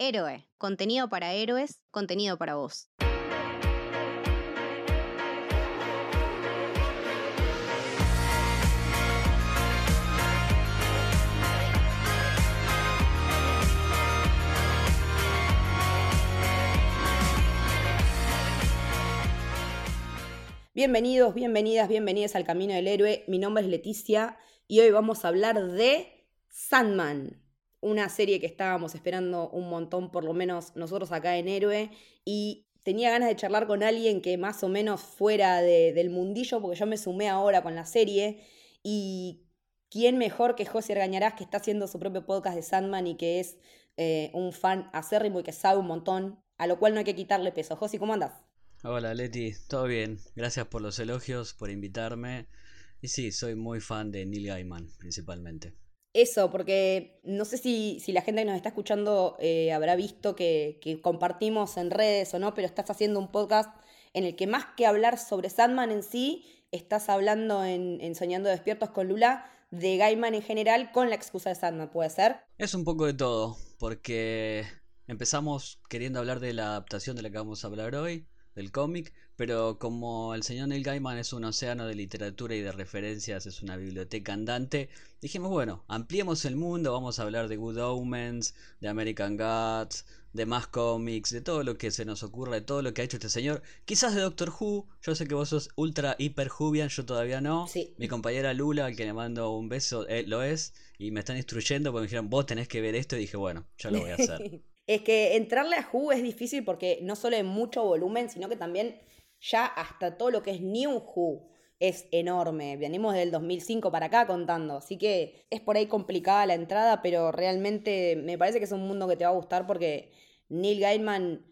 Héroe, contenido para héroes, contenido para vos. Bienvenidos, bienvenidas, bienvenidas al Camino del Héroe. Mi nombre es Leticia y hoy vamos a hablar de Sandman, una serie que estábamos esperando un montón, por lo menos nosotros acá en Héroe, y tenía ganas de charlar con alguien que más o menos fuera del mundillo, porque yo me sumé ahora con la serie, y quién mejor que José Argañarás, que está haciendo su propio podcast de Sandman y que es eh, un fan acérrimo y que sabe un montón, a lo cual no hay que quitarle peso. José, ¿cómo andas? Hola Leti, todo bien. Gracias por los elogios, por invitarme. Y sí, soy muy fan de Neil Gaiman, principalmente. Eso, porque no sé si, si la gente que nos está escuchando eh, habrá visto que, compartimos en redes o no, pero estás haciendo un podcast en el que más que hablar sobre Sandman en sí, estás hablando en, en Soñando Despiertos con Lula de Gaiman en general con la excusa de Sandman, ¿puede ser? Es un poco de todo, porque empezamos queriendo hablar de la adaptación de la que vamos a hablar hoy, del cómic, pero como el señor Neil Gaiman es un océano de literatura y de referencias, es una biblioteca andante, dijimos, bueno, ampliemos el mundo, vamos a hablar de Good Omens, de American Gods, de más cómics, de todo lo que se nos ocurra, de todo lo que ha hecho este señor. Quizás de Doctor Who, yo sé que vos sos ultra hiper Jubian, yo todavía no. Sí. Mi compañera Lula, al que le mando un beso, eh, lo es, y me están instruyendo porque me dijeron, vos tenés que ver esto, y dije, bueno, ya lo voy a hacer. Es que entrarle a Who es difícil porque no solo hay mucho volumen, sino que también ya hasta todo lo que es New Who es enorme. Venimos del 2005 para acá contando, así que es por ahí complicada la entrada, pero realmente me parece que es un mundo que te va a gustar porque Neil Gaiman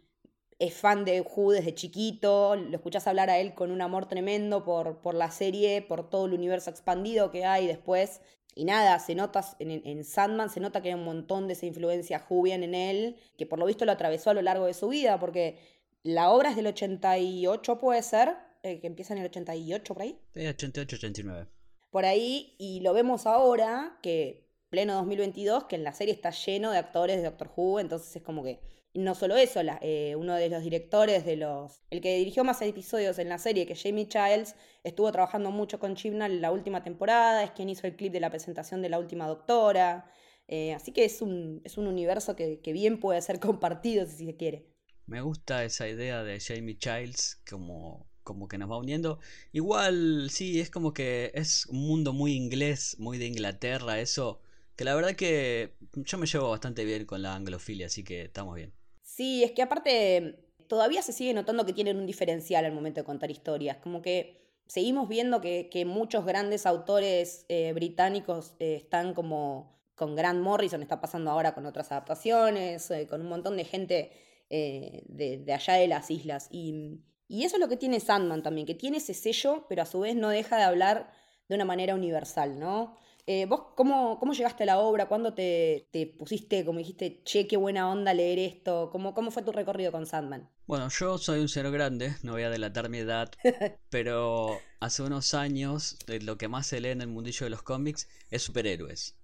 es fan de Who desde chiquito, lo escuchás hablar a él con un amor tremendo por, por la serie, por todo el universo expandido que hay después. Y nada, se nota en, Sandman, se nota que hay un montón de esa influencia Jubian en él, que por lo visto lo atravesó a lo largo de su vida, porque la obra es del 88, puede ser, eh, que empieza en el 88 por ahí. Sí, 88, 89. Por ahí, y lo vemos ahora, que pleno 2022, que en la serie está lleno de actores de Doctor Who, entonces es como que no solo eso, eh, uno de los directores de los. El que dirigió más episodios en la serie, que Jamie Childs, estuvo trabajando mucho con Chibnall en la última temporada, es quien hizo el clip de la presentación de la última doctora. Eh, así que es un, es un universo que, bien puede ser compartido si se quiere. Me gusta esa idea de Jamie Childs como, como que nos va uniendo. Igual, sí, es como que es un mundo muy inglés, muy de Inglaterra, eso. Que la verdad que yo me llevo bastante bien con la anglofilia, así que estamos bien. Sí, es que aparte todavía se sigue notando que tienen un diferencial al momento de contar historias. Como que seguimos viendo que, muchos grandes autores eh, británicos eh, están como con Grant Morrison, está pasando ahora con otras adaptaciones, eh, con un montón de gente de, allá de las islas. Y, y eso es lo que tiene Sandman también, que tiene ese sello, pero a su vez no deja de hablar de una manera universal, ¿no? Eh, ¿Vos cómo, cómo, llegaste a la obra? ¿Cuándo te, te, pusiste, como dijiste, che, qué buena onda leer esto? ¿Cómo, ¿Cómo fue tu recorrido con Sandman? Bueno, yo soy un cero grande, no voy a delatar mi edad, pero hace unos años eh, lo que más se lee en el mundillo de los cómics es superhéroes.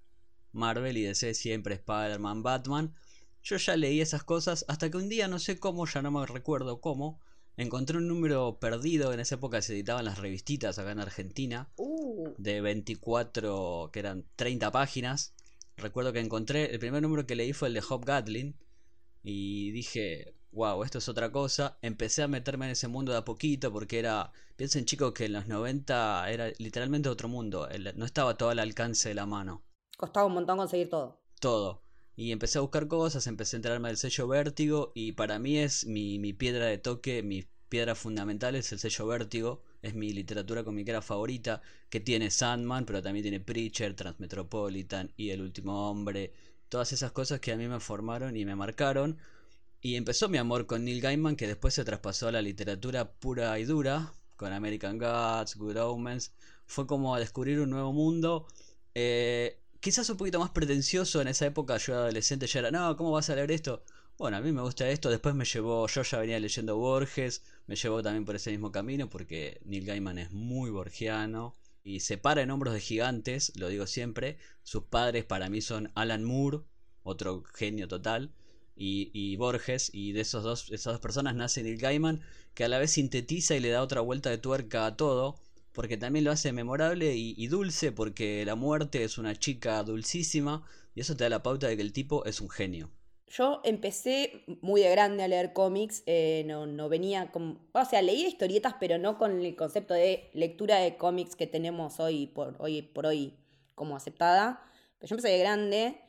Marvel y DC siempre Spider-Man, Batman. Yo ya leí esas cosas hasta que un día, no sé cómo, ya no me recuerdo cómo, Encontré un número perdido, en esa época se editaban las revistitas acá en Argentina, uh. de 24, que eran 30 páginas. Recuerdo que encontré, el primer número que leí fue el de Hop Gatlin, y dije, wow, esto es otra cosa. Empecé a meterme en ese mundo de a poquito, porque era, piensen chicos que en los 90 era literalmente otro mundo, no estaba todo al alcance de la mano. Costaba un montón conseguir todo. Todo. Y empecé a buscar cosas, empecé a enterarme del sello Vértigo y para mí es mi, mi piedra de toque, mi piedra fundamental es el sello Vértigo, es mi literatura comiquera favorita, que tiene Sandman, pero también tiene Preacher, Transmetropolitan y El Último Hombre, todas esas cosas que a mí me formaron y me marcaron. Y empezó mi amor con Neil Gaiman, que después se traspasó a la literatura pura y dura, con American Gods, Good Omens. Fue como a descubrir un nuevo mundo. Eh, quizás un poquito más pretencioso en esa época, yo adolescente ya era, no, ¿cómo vas a leer esto? Bueno, a mí me gusta esto, después me llevó, yo ya venía leyendo Borges, me llevó también por ese mismo camino porque Neil Gaiman es muy borgiano y se para en hombros de gigantes, lo digo siempre, sus padres para mí son Alan Moore, otro genio total, y, y Borges, y de esos dos, esas dos personas nace Neil Gaiman, que a la vez sintetiza y le da otra vuelta de tuerca a todo, porque también lo hace memorable y, dulce, porque la muerte es una chica dulcísima, y eso te da la pauta de que el tipo es un genio. Yo empecé muy de grande a leer cómics, eh, no, no venía con... O sea, leía historietas, pero no con el concepto de lectura de cómics que tenemos hoy por hoy, por hoy como aceptada. Pero yo empecé de grande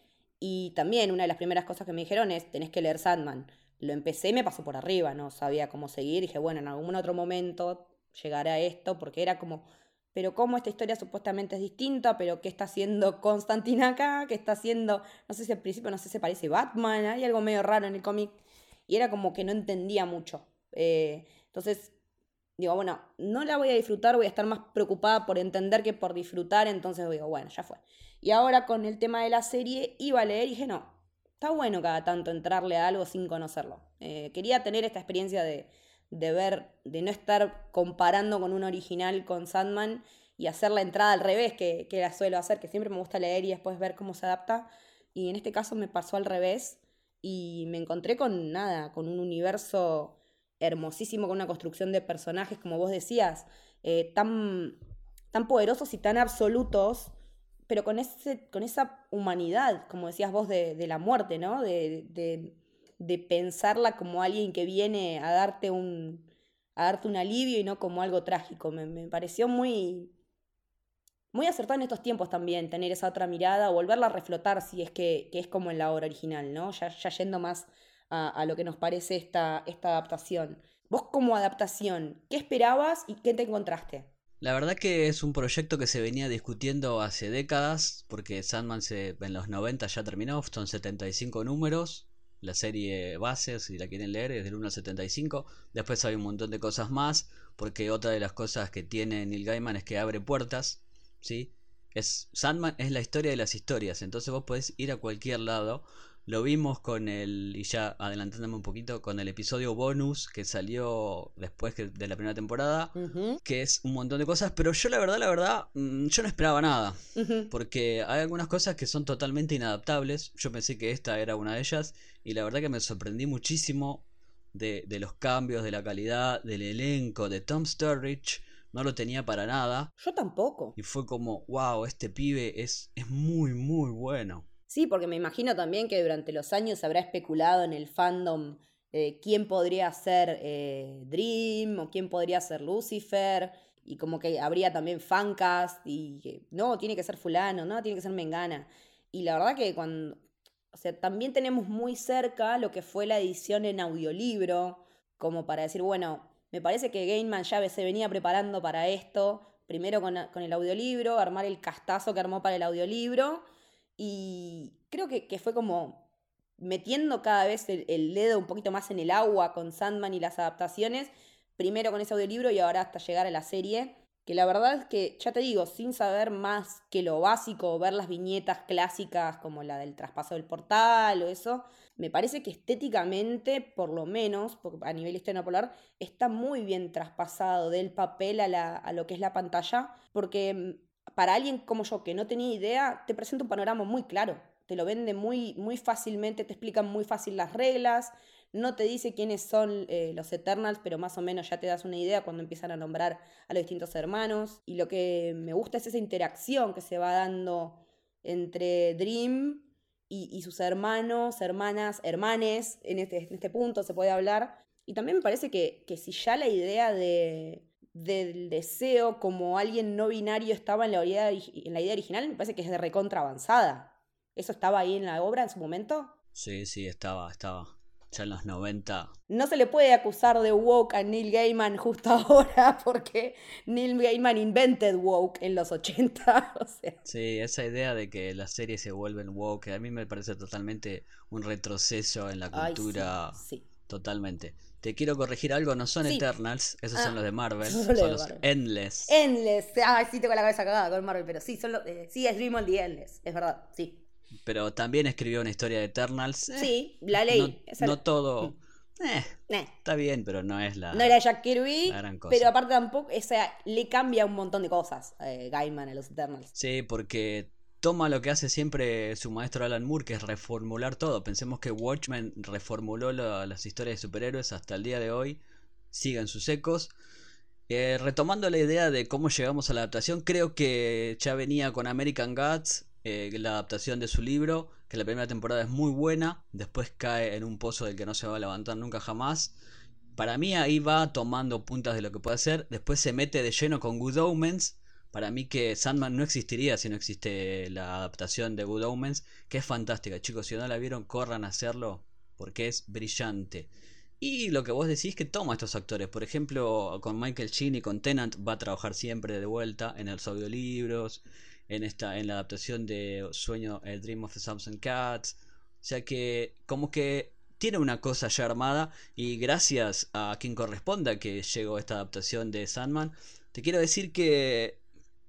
y también una de las primeras cosas que me dijeron es, tenés que leer Sandman. Lo empecé y me pasó por arriba, no sabía cómo seguir. Dije, bueno, en algún otro momento llegará a esto, porque era como pero cómo esta historia supuestamente es distinta, pero qué está haciendo Constantine acá, qué está haciendo, no sé si al principio, no sé si se parece Batman, hay algo medio raro en el cómic, y era como que no entendía mucho. Eh, entonces, digo, bueno, no la voy a disfrutar, voy a estar más preocupada por entender que por disfrutar, entonces digo, bueno, ya fue. Y ahora con el tema de la serie, iba a leer y dije, no, está bueno cada tanto entrarle a algo sin conocerlo. Eh, quería tener esta experiencia de de ver, de no estar comparando con un original con Sandman y hacer la entrada al revés, que, que la suelo hacer, que siempre me gusta leer y después ver cómo se adapta. Y en este caso me pasó al revés y me encontré con nada, con un universo hermosísimo, con una construcción de personajes, como vos decías, eh, tan, tan poderosos y tan absolutos, pero con, ese, con esa humanidad, como decías vos, de, de la muerte, ¿no? de, de de pensarla como alguien que viene a darte un, a darte un alivio y no como algo trágico. Me, pareció muy, muy acertado en estos tiempos también tener esa otra mirada, volverla a reflotar si es que, es como en la obra original, ¿no? Ya, ya yendo más a, lo que nos parece esta, esta adaptación. Vos como adaptación, ¿qué esperabas y qué te encontraste? La verdad que es un proyecto que se venía discutiendo hace décadas, porque Sandman se, en los 90 ya terminó, son 75 números, la serie base, si la quieren leer, es del 1 al 75. Después hay un montón de cosas más, porque otra de las cosas que tiene Neil Gaiman es que abre puertas, ¿sí? Es, Sandman es la historia de las historias, entonces vos podés ir a cualquier lado lo vimos con el, y ya adelantándome un poquito, con el episodio bonus que salió después de la primera temporada, que es un montón de cosas, pero yo la verdad, la verdad, mm, yo no esperaba nada, porque hay algunas cosas que son totalmente inadaptables, yo pensé que esta era una de ellas, y la verdad que me sorprendí muchísimo de, de los cambios, de la calidad, del elenco, de Tom Sturridge, no lo tenía para nada. Yo tampoco. Y fue como, wow, este pibe es, es muy, muy bueno. Sí, porque me imagino también que durante los años habrá especulado en el fandom eh, quién podría ser eh, Dream o quién podría ser Lucifer. Y como que habría también fancast y no, tiene que ser fulano, no, tiene que ser mengana. Y la verdad que cuando, o sea, también tenemos muy cerca lo que fue la edición en audiolibro, como para decir, bueno, me parece que Gainman ya se venía preparando para esto, primero con, con el audiolibro, armar el castazo que armó para el audiolibro y creo que, fue como metiendo cada vez el, dedo un poquito más en el agua con Sandman y las adaptaciones, primero con ese audiolibro y ahora hasta llegar a la serie, que la verdad es que, ya te digo, sin saber más que lo básico, ver las viñetas clásicas como la del traspaso del portal o eso, me parece que estéticamente, por lo menos, a nivel historia polar, está muy bien traspasado del papel a, a lo que es la pantalla, porque mm, para alguien como yo que no tenía idea, te presenta un panorama muy claro. Te lo vende muy, muy fácilmente, te explican muy fácil las reglas, no te dice quiénes son eh, los Eternals, pero más o menos ya te das una idea cuando empiezan a nombrar a los distintos hermanos. Y lo que me gusta es esa interacción que se va dando entre Dream y, sus hermanos, hermanas, hermanes, en este, en este punto se puede hablar. Y también me parece que, que si ya la idea de, del deseo como alguien no binario estaba en la, idea, en la idea original, me parece que es de recontra avanzada. ¿Eso estaba ahí en la obra en su momento? Sí, sí, estaba, estaba. Ya en los 90. No se le puede acusar de woke a Neil Gaiman justo ahora porque Neil Gaiman invented woke en los 80. O sea. Sí, esa idea de que las series se vuelven woke, a mí me parece totalmente un retroceso en la cultura. sí. Totalmente. Te quiero corregir algo, no son Eternals, esos son ah, los de Marvel, son, los Endless. Endless, ay, sí tengo la cabeza cagada con Marvel, pero sí, son los, eh, sí, es Dream on the Endless, es verdad, sí. Pero también escribió una historia de Eternals. Eh, sí, la ley. No, todo... Mm. Eh, Está bien, pero no es la. No era Jack Kirby. Pero aparte tampoco. O sea, le cambia un montón de cosas Gaiman a los Eternals. Sí, porque toma lo que hace siempre su maestro Alan Moore, que es reformular todo. Pensemos que Watchmen reformuló las historias de superhéroes hasta el día de hoy, siguen sus ecos. Eh, retomando la idea de cómo llegamos a la adaptación, creo que ya venía con American Gods, eh, la adaptación de su libro, que la primera temporada es muy buena, después cae en un pozo del que no se va a levantar nunca jamás. Para mí ahí va tomando puntas de lo que puede hacer, después se mete de lleno con Good Omens, para mí que Sandman no existiría si no existe la adaptación de Good Omens, que es fantástica. Chicos, si no la vieron, corran a hacerlo porque es brillante. Y lo que vos decís que toma estos actores. Por ejemplo, con Michael Sheen y con Tennant va a trabajar siempre de vuelta en los audiolibros, en esta en la adaptación de Sueño el Dream of the Samson Cats. O sea que como que tiene una cosa ya armada y gracias a quien corresponda que llegó esta adaptación de Sandman, te quiero decir que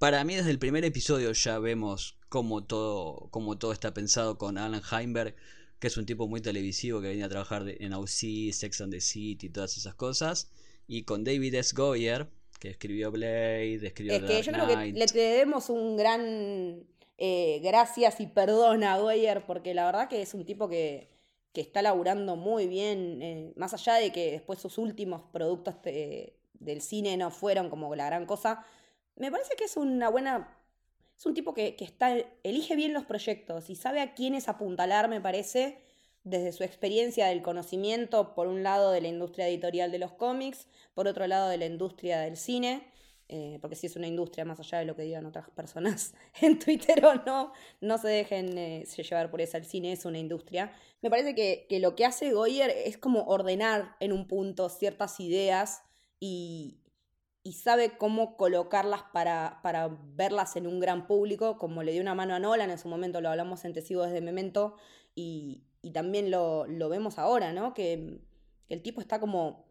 para mí desde el primer episodio ya vemos cómo todo, cómo todo está pensado con Alan Heimberg, que es un tipo muy televisivo que venía a trabajar en OC, Sex and the City y todas esas cosas, y con David S. Goyer, que escribió Blade, escribió Es que yo creo que le debemos un gran eh, gracias y perdón a Goyer, porque la verdad que es un tipo que, que está laburando muy bien, eh, más allá de que después sus últimos productos eh, del cine no fueron como la gran cosa me parece que es una buena. Es un tipo que, está, elige bien los proyectos y sabe a quiénes apuntalar, me parece, desde su experiencia del conocimiento, por un lado de la industria editorial de los cómics, por otro lado de la industria del cine, eh, porque si es una industria más allá de lo que digan otras personas en Twitter o no, no se dejen eh, llevar por eso, el cine es una industria. Me parece que, que lo que hace Goyer es como ordenar en un punto ciertas ideas y, y sabe cómo colocarlas para, para, verlas en un gran público, como le dio una mano a Nolan, en su momento lo hablamos en Testigos desde Memento, y, y también lo, lo, vemos ahora, ¿no? Que, el tipo está como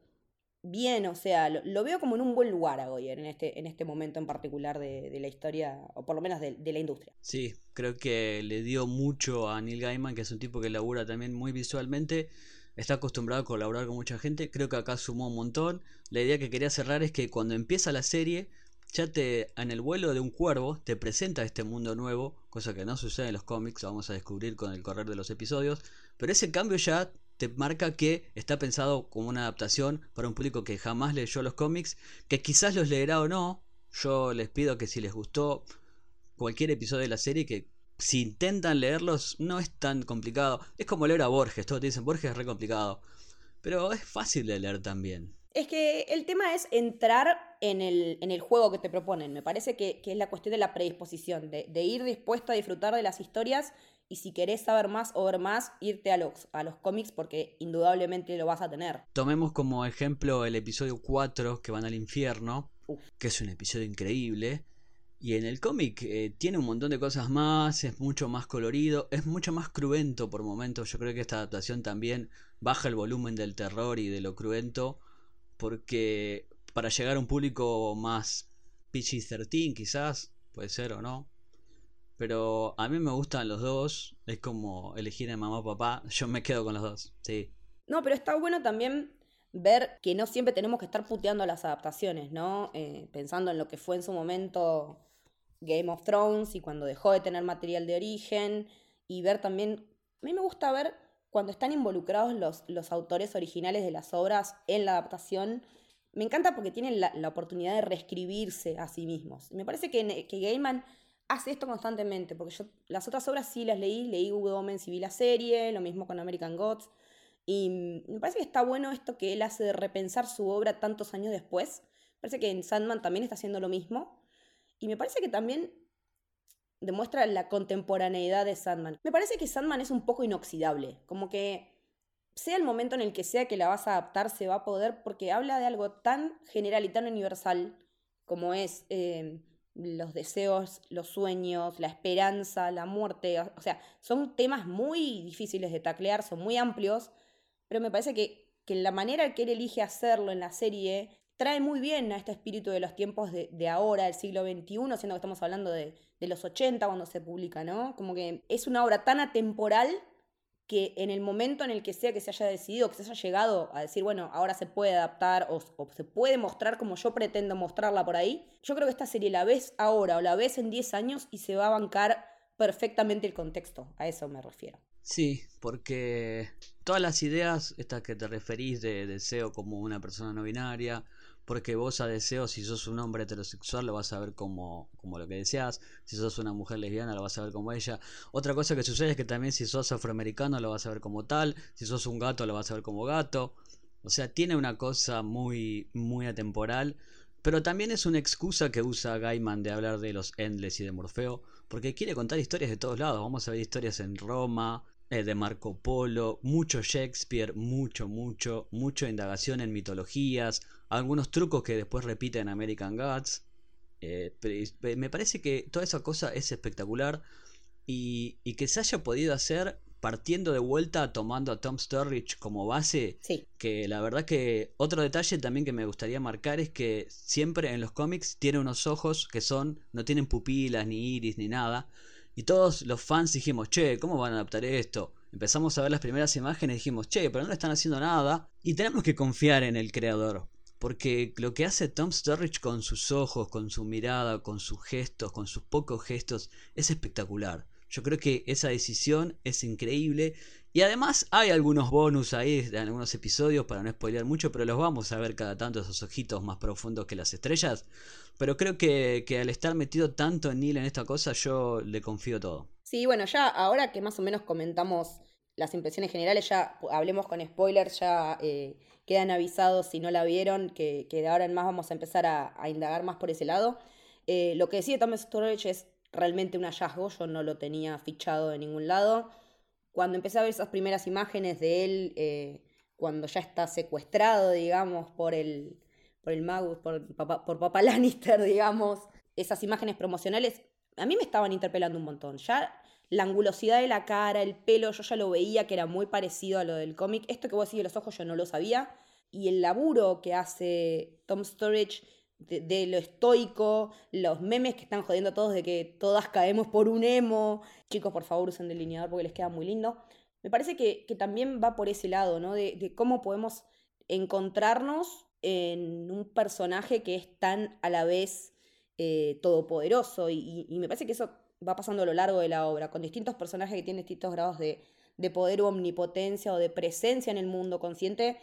bien, o sea, lo, veo como en un buen lugar a Goyer en este, en este momento en particular de, de la historia, o por lo menos de, la industria. Sí, creo que le dio mucho a Neil Gaiman, que es un tipo que labura también muy visualmente está acostumbrado a colaborar con mucha gente, creo que acá sumó un montón. La idea que quería cerrar es que cuando empieza la serie, ya te en el vuelo de un cuervo te presenta este mundo nuevo, cosa que no sucede en los cómics, vamos a descubrir con el correr de los episodios, pero ese cambio ya te marca que está pensado como una adaptación para un público que jamás leyó los cómics, que quizás los leerá o no. Yo les pido que si les gustó cualquier episodio de la serie que si intentan leerlos, no es tan complicado. Es como leer a Borges, todos te dicen Borges es re complicado. Pero es fácil de leer también. Es que el tema es entrar en el, en el juego que te proponen. Me parece que, es la cuestión de la predisposición, de, ir dispuesto a disfrutar de las historias y si querés saber más o ver más, irte a los, a los cómics porque indudablemente lo vas a tener. Tomemos como ejemplo el episodio 4 que van al infierno, que es un episodio increíble y en el cómic eh, tiene un montón de cosas más, es mucho más colorido, es mucho más cruento por momentos. Yo creo que esta adaptación también baja el volumen del terror y de lo cruento, porque para llegar a un público más PG-13 quizás, puede ser o no. Pero a mí me gustan los dos, es como elegir a mamá o papá, yo me quedo con los dos, sí. No, pero está bueno también ver que no siempre tenemos que estar puteando las adaptaciones, ¿no? Eh, pensando en lo que fue en su momento Game of Thrones y cuando dejó de tener material de origen y ver también, a mí me gusta ver cuando están involucrados los, los autores originales de las obras en la adaptación, me encanta porque tienen la, oportunidad de reescribirse a sí mismos. Me parece que, que Gaiman hace esto constantemente, porque yo las otras obras sí las leí, leí Good Omens y vi la serie, lo mismo con American Gods, y me parece que está bueno esto que él hace de repensar su obra tantos años después. Me parece que en Sandman también está haciendo lo mismo. Y me parece que también demuestra la contemporaneidad de Sandman. Me parece que Sandman es un poco inoxidable, como que sea el momento en el que sea que la vas a adaptar, se va a poder, porque habla de algo tan general y tan universal como es eh, los deseos, los sueños, la esperanza, la muerte. O sea, son temas muy difíciles de taclear, son muy amplios, pero me parece que, que la manera que él elige hacerlo en la serie trae muy bien a este espíritu de los tiempos de, ahora, del siglo XXI, siendo que estamos hablando de, los 80 cuando se publica, ¿no? Como que es una obra tan atemporal que en el momento en el que sea que se haya decidido, que se haya llegado a decir, bueno, ahora se puede adaptar o, se puede mostrar como yo pretendo mostrarla por ahí, yo creo que esta serie la ves ahora o la ves en 10 años y se va a bancar perfectamente el contexto, a eso me refiero. Sí, porque todas las ideas, estas que te referís de deseo como una persona no binaria, porque vos a deseo, si sos un hombre heterosexual, lo vas a ver como, como lo que deseas, si sos una mujer lesbiana, lo vas a ver como ella. Otra cosa que sucede es que también si sos afroamericano, lo vas a ver como tal, si sos un gato, lo vas a ver como gato. O sea, tiene una cosa muy, muy atemporal, pero también es una excusa que usa Gaiman de hablar de los Endless y de Morfeo, porque quiere contar historias de todos lados. Vamos a ver historias en Roma, eh, de Marco Polo, mucho Shakespeare, mucho, mucho, mucho indagación en mitologías, algunos trucos que después repite en American Gods. Eh, me parece que toda esa cosa es espectacular y, y, que se haya podido hacer partiendo de vuelta tomando a Tom Sturridge como base. Sí. Que la verdad que otro detalle también que me gustaría marcar es que siempre en los cómics tiene unos ojos que son, no tienen pupilas, ni iris, ni nada. Y todos los fans dijimos, che, ¿cómo van a adaptar esto? Empezamos a ver las primeras imágenes y dijimos, che, pero no le están haciendo nada. Y tenemos que confiar en el creador. Porque lo que hace Tom Sturridge con sus ojos, con su mirada, con sus gestos, con sus pocos gestos, es espectacular. Yo creo que esa decisión es increíble. Y además hay algunos bonus ahí de algunos episodios para no spoilear mucho, pero los vamos a ver cada tanto esos ojitos más profundos que las estrellas. Pero creo que, al estar metido tanto en Neil en esta cosa, yo le confío todo. Sí, bueno, ya ahora que más o menos comentamos las impresiones generales, ya hablemos con spoilers, ya eh, quedan avisados si no la vieron, que, de ahora en más vamos a empezar a, indagar más por ese lado. Eh, lo que decía Thomas Storage es realmente un hallazgo, yo no lo tenía fichado de ningún lado. Cuando empecé a ver esas primeras imágenes de él, eh, cuando ya está secuestrado, digamos, por el, por el Magus, por papá, por papá Lannister, digamos, esas imágenes promocionales, a mí me estaban interpelando un montón. Ya la angulosidad de la cara, el pelo, yo ya lo veía que era muy parecido a lo del cómic. Esto que vos decís de los ojos yo no lo sabía. Y el laburo que hace Tom Sturridge de, lo estoico, los memes que están jodiendo a todos de que todas caemos por un emo. Chicos, por favor, usen delineador porque les queda muy lindo. Me parece que, también va por ese lado, ¿no? De, cómo podemos encontrarnos en un personaje que es tan a la vez eh, todopoderoso. Y, me parece que eso va pasando a lo largo de la obra, con distintos personajes que tienen distintos grados de, de poder o omnipotencia o de presencia en el mundo consciente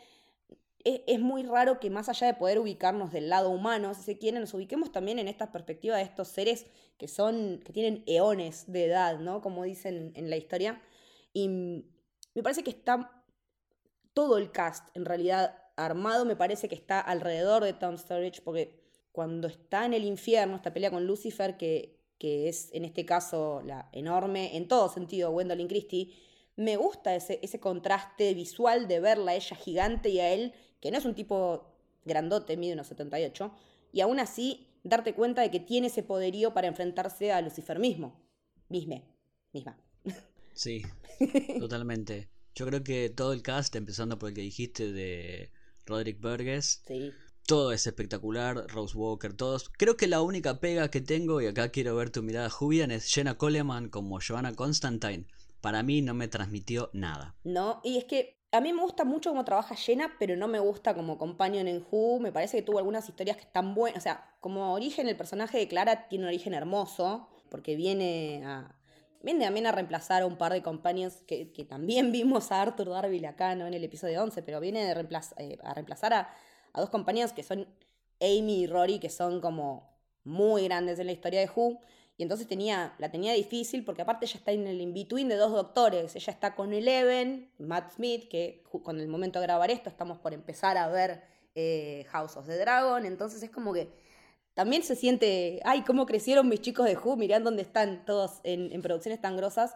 es, muy raro que más allá de poder ubicarnos del lado humano, si se quiere, nos ubiquemos también en esta perspectiva de estos seres que son, que tienen eones de edad, ¿no? Como dicen en la historia. Y me parece que está todo el cast, en realidad, armado, me parece que está alrededor de Tom Sturridge, porque cuando está en el infierno, esta pelea con Lucifer, que, que es en este caso la enorme, en todo sentido, Gwendolyn Christie, me gusta ese, ese contraste visual de verla a ella gigante y a él que no es un tipo grandote, mide unos 78, y aún así darte cuenta de que tiene ese poderío para enfrentarse a Lucifer mismo. Misme, misma. Sí, totalmente. Yo creo que todo el cast, empezando por el que dijiste de Roderick Burgess, sí. todo es espectacular, Rose Walker, todos. Creo que la única pega que tengo, y acá quiero ver tu mirada, Julian, es Jenna Coleman como Joanna Constantine. Para mí no me transmitió nada. No, y es que a mí me gusta mucho cómo trabaja Jenna, pero no me gusta como companion en Who. Me parece que tuvo algunas historias que están buenas. O sea, como origen, el personaje de Clara tiene un origen hermoso, porque viene a. Viene también a reemplazar a un par de companions que, también vimos a Arthur Darville acá, no en el episodio 11, pero viene de eh, a reemplazar a, a dos companions que son Amy y Rory, que son como muy grandes en la historia de Who. Y entonces tenía, la tenía difícil porque aparte ella está en el in-between de dos doctores. Ella está con Eleven, Matt Smith, que con el momento de grabar esto estamos por empezar a ver eh, House of the Dragon. Entonces es como que también se siente, ay, cómo crecieron mis chicos de Who, mirá dónde están todos en, producciones tan grosas.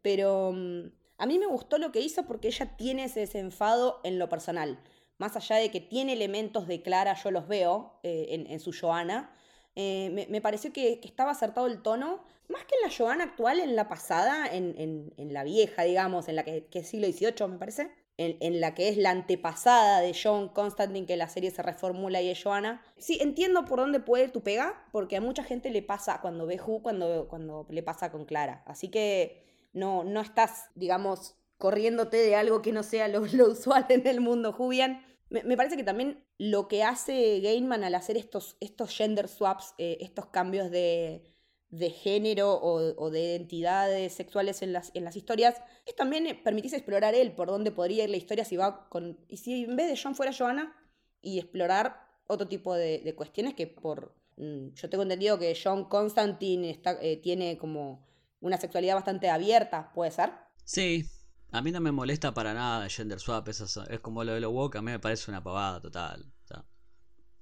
Pero mm, a mí me gustó lo que hizo porque ella tiene ese desenfado en lo personal. Más allá de que tiene elementos de Clara, yo los veo eh, en, en su Joana eh, me, pareció que, estaba acertado el tono, más que en la Joana actual, en la pasada, en, la vieja, digamos, en la que, es siglo XVIII, me parece, en, la que es la antepasada de John Constantine, que la serie se reformula y es Joana. Sí, entiendo por dónde puede tu pega, porque a mucha gente le pasa cuando ve Who, cuando, cuando le pasa con Clara. Así que no, no estás, digamos, corriéndote de algo que no sea lo, usual en el mundo Jubian. Me, parece que también lo que hace Gainman al hacer estos, estos gender swaps, eh, estos cambios de, de género o, de identidades sexuales en las, en las historias, es también eh, permitirse explorar él por dónde podría ir la historia si va con... Y si en vez de John fuera Joanna y explorar otro tipo de, cuestiones que por... Mm, yo tengo entendido que John Constantine está, eh, tiene como una sexualidad bastante abierta, ¿puede ser? Sí, a mí no me molesta para nada gender swap, es, es como lo de lo woke, a mí me parece una pavada total.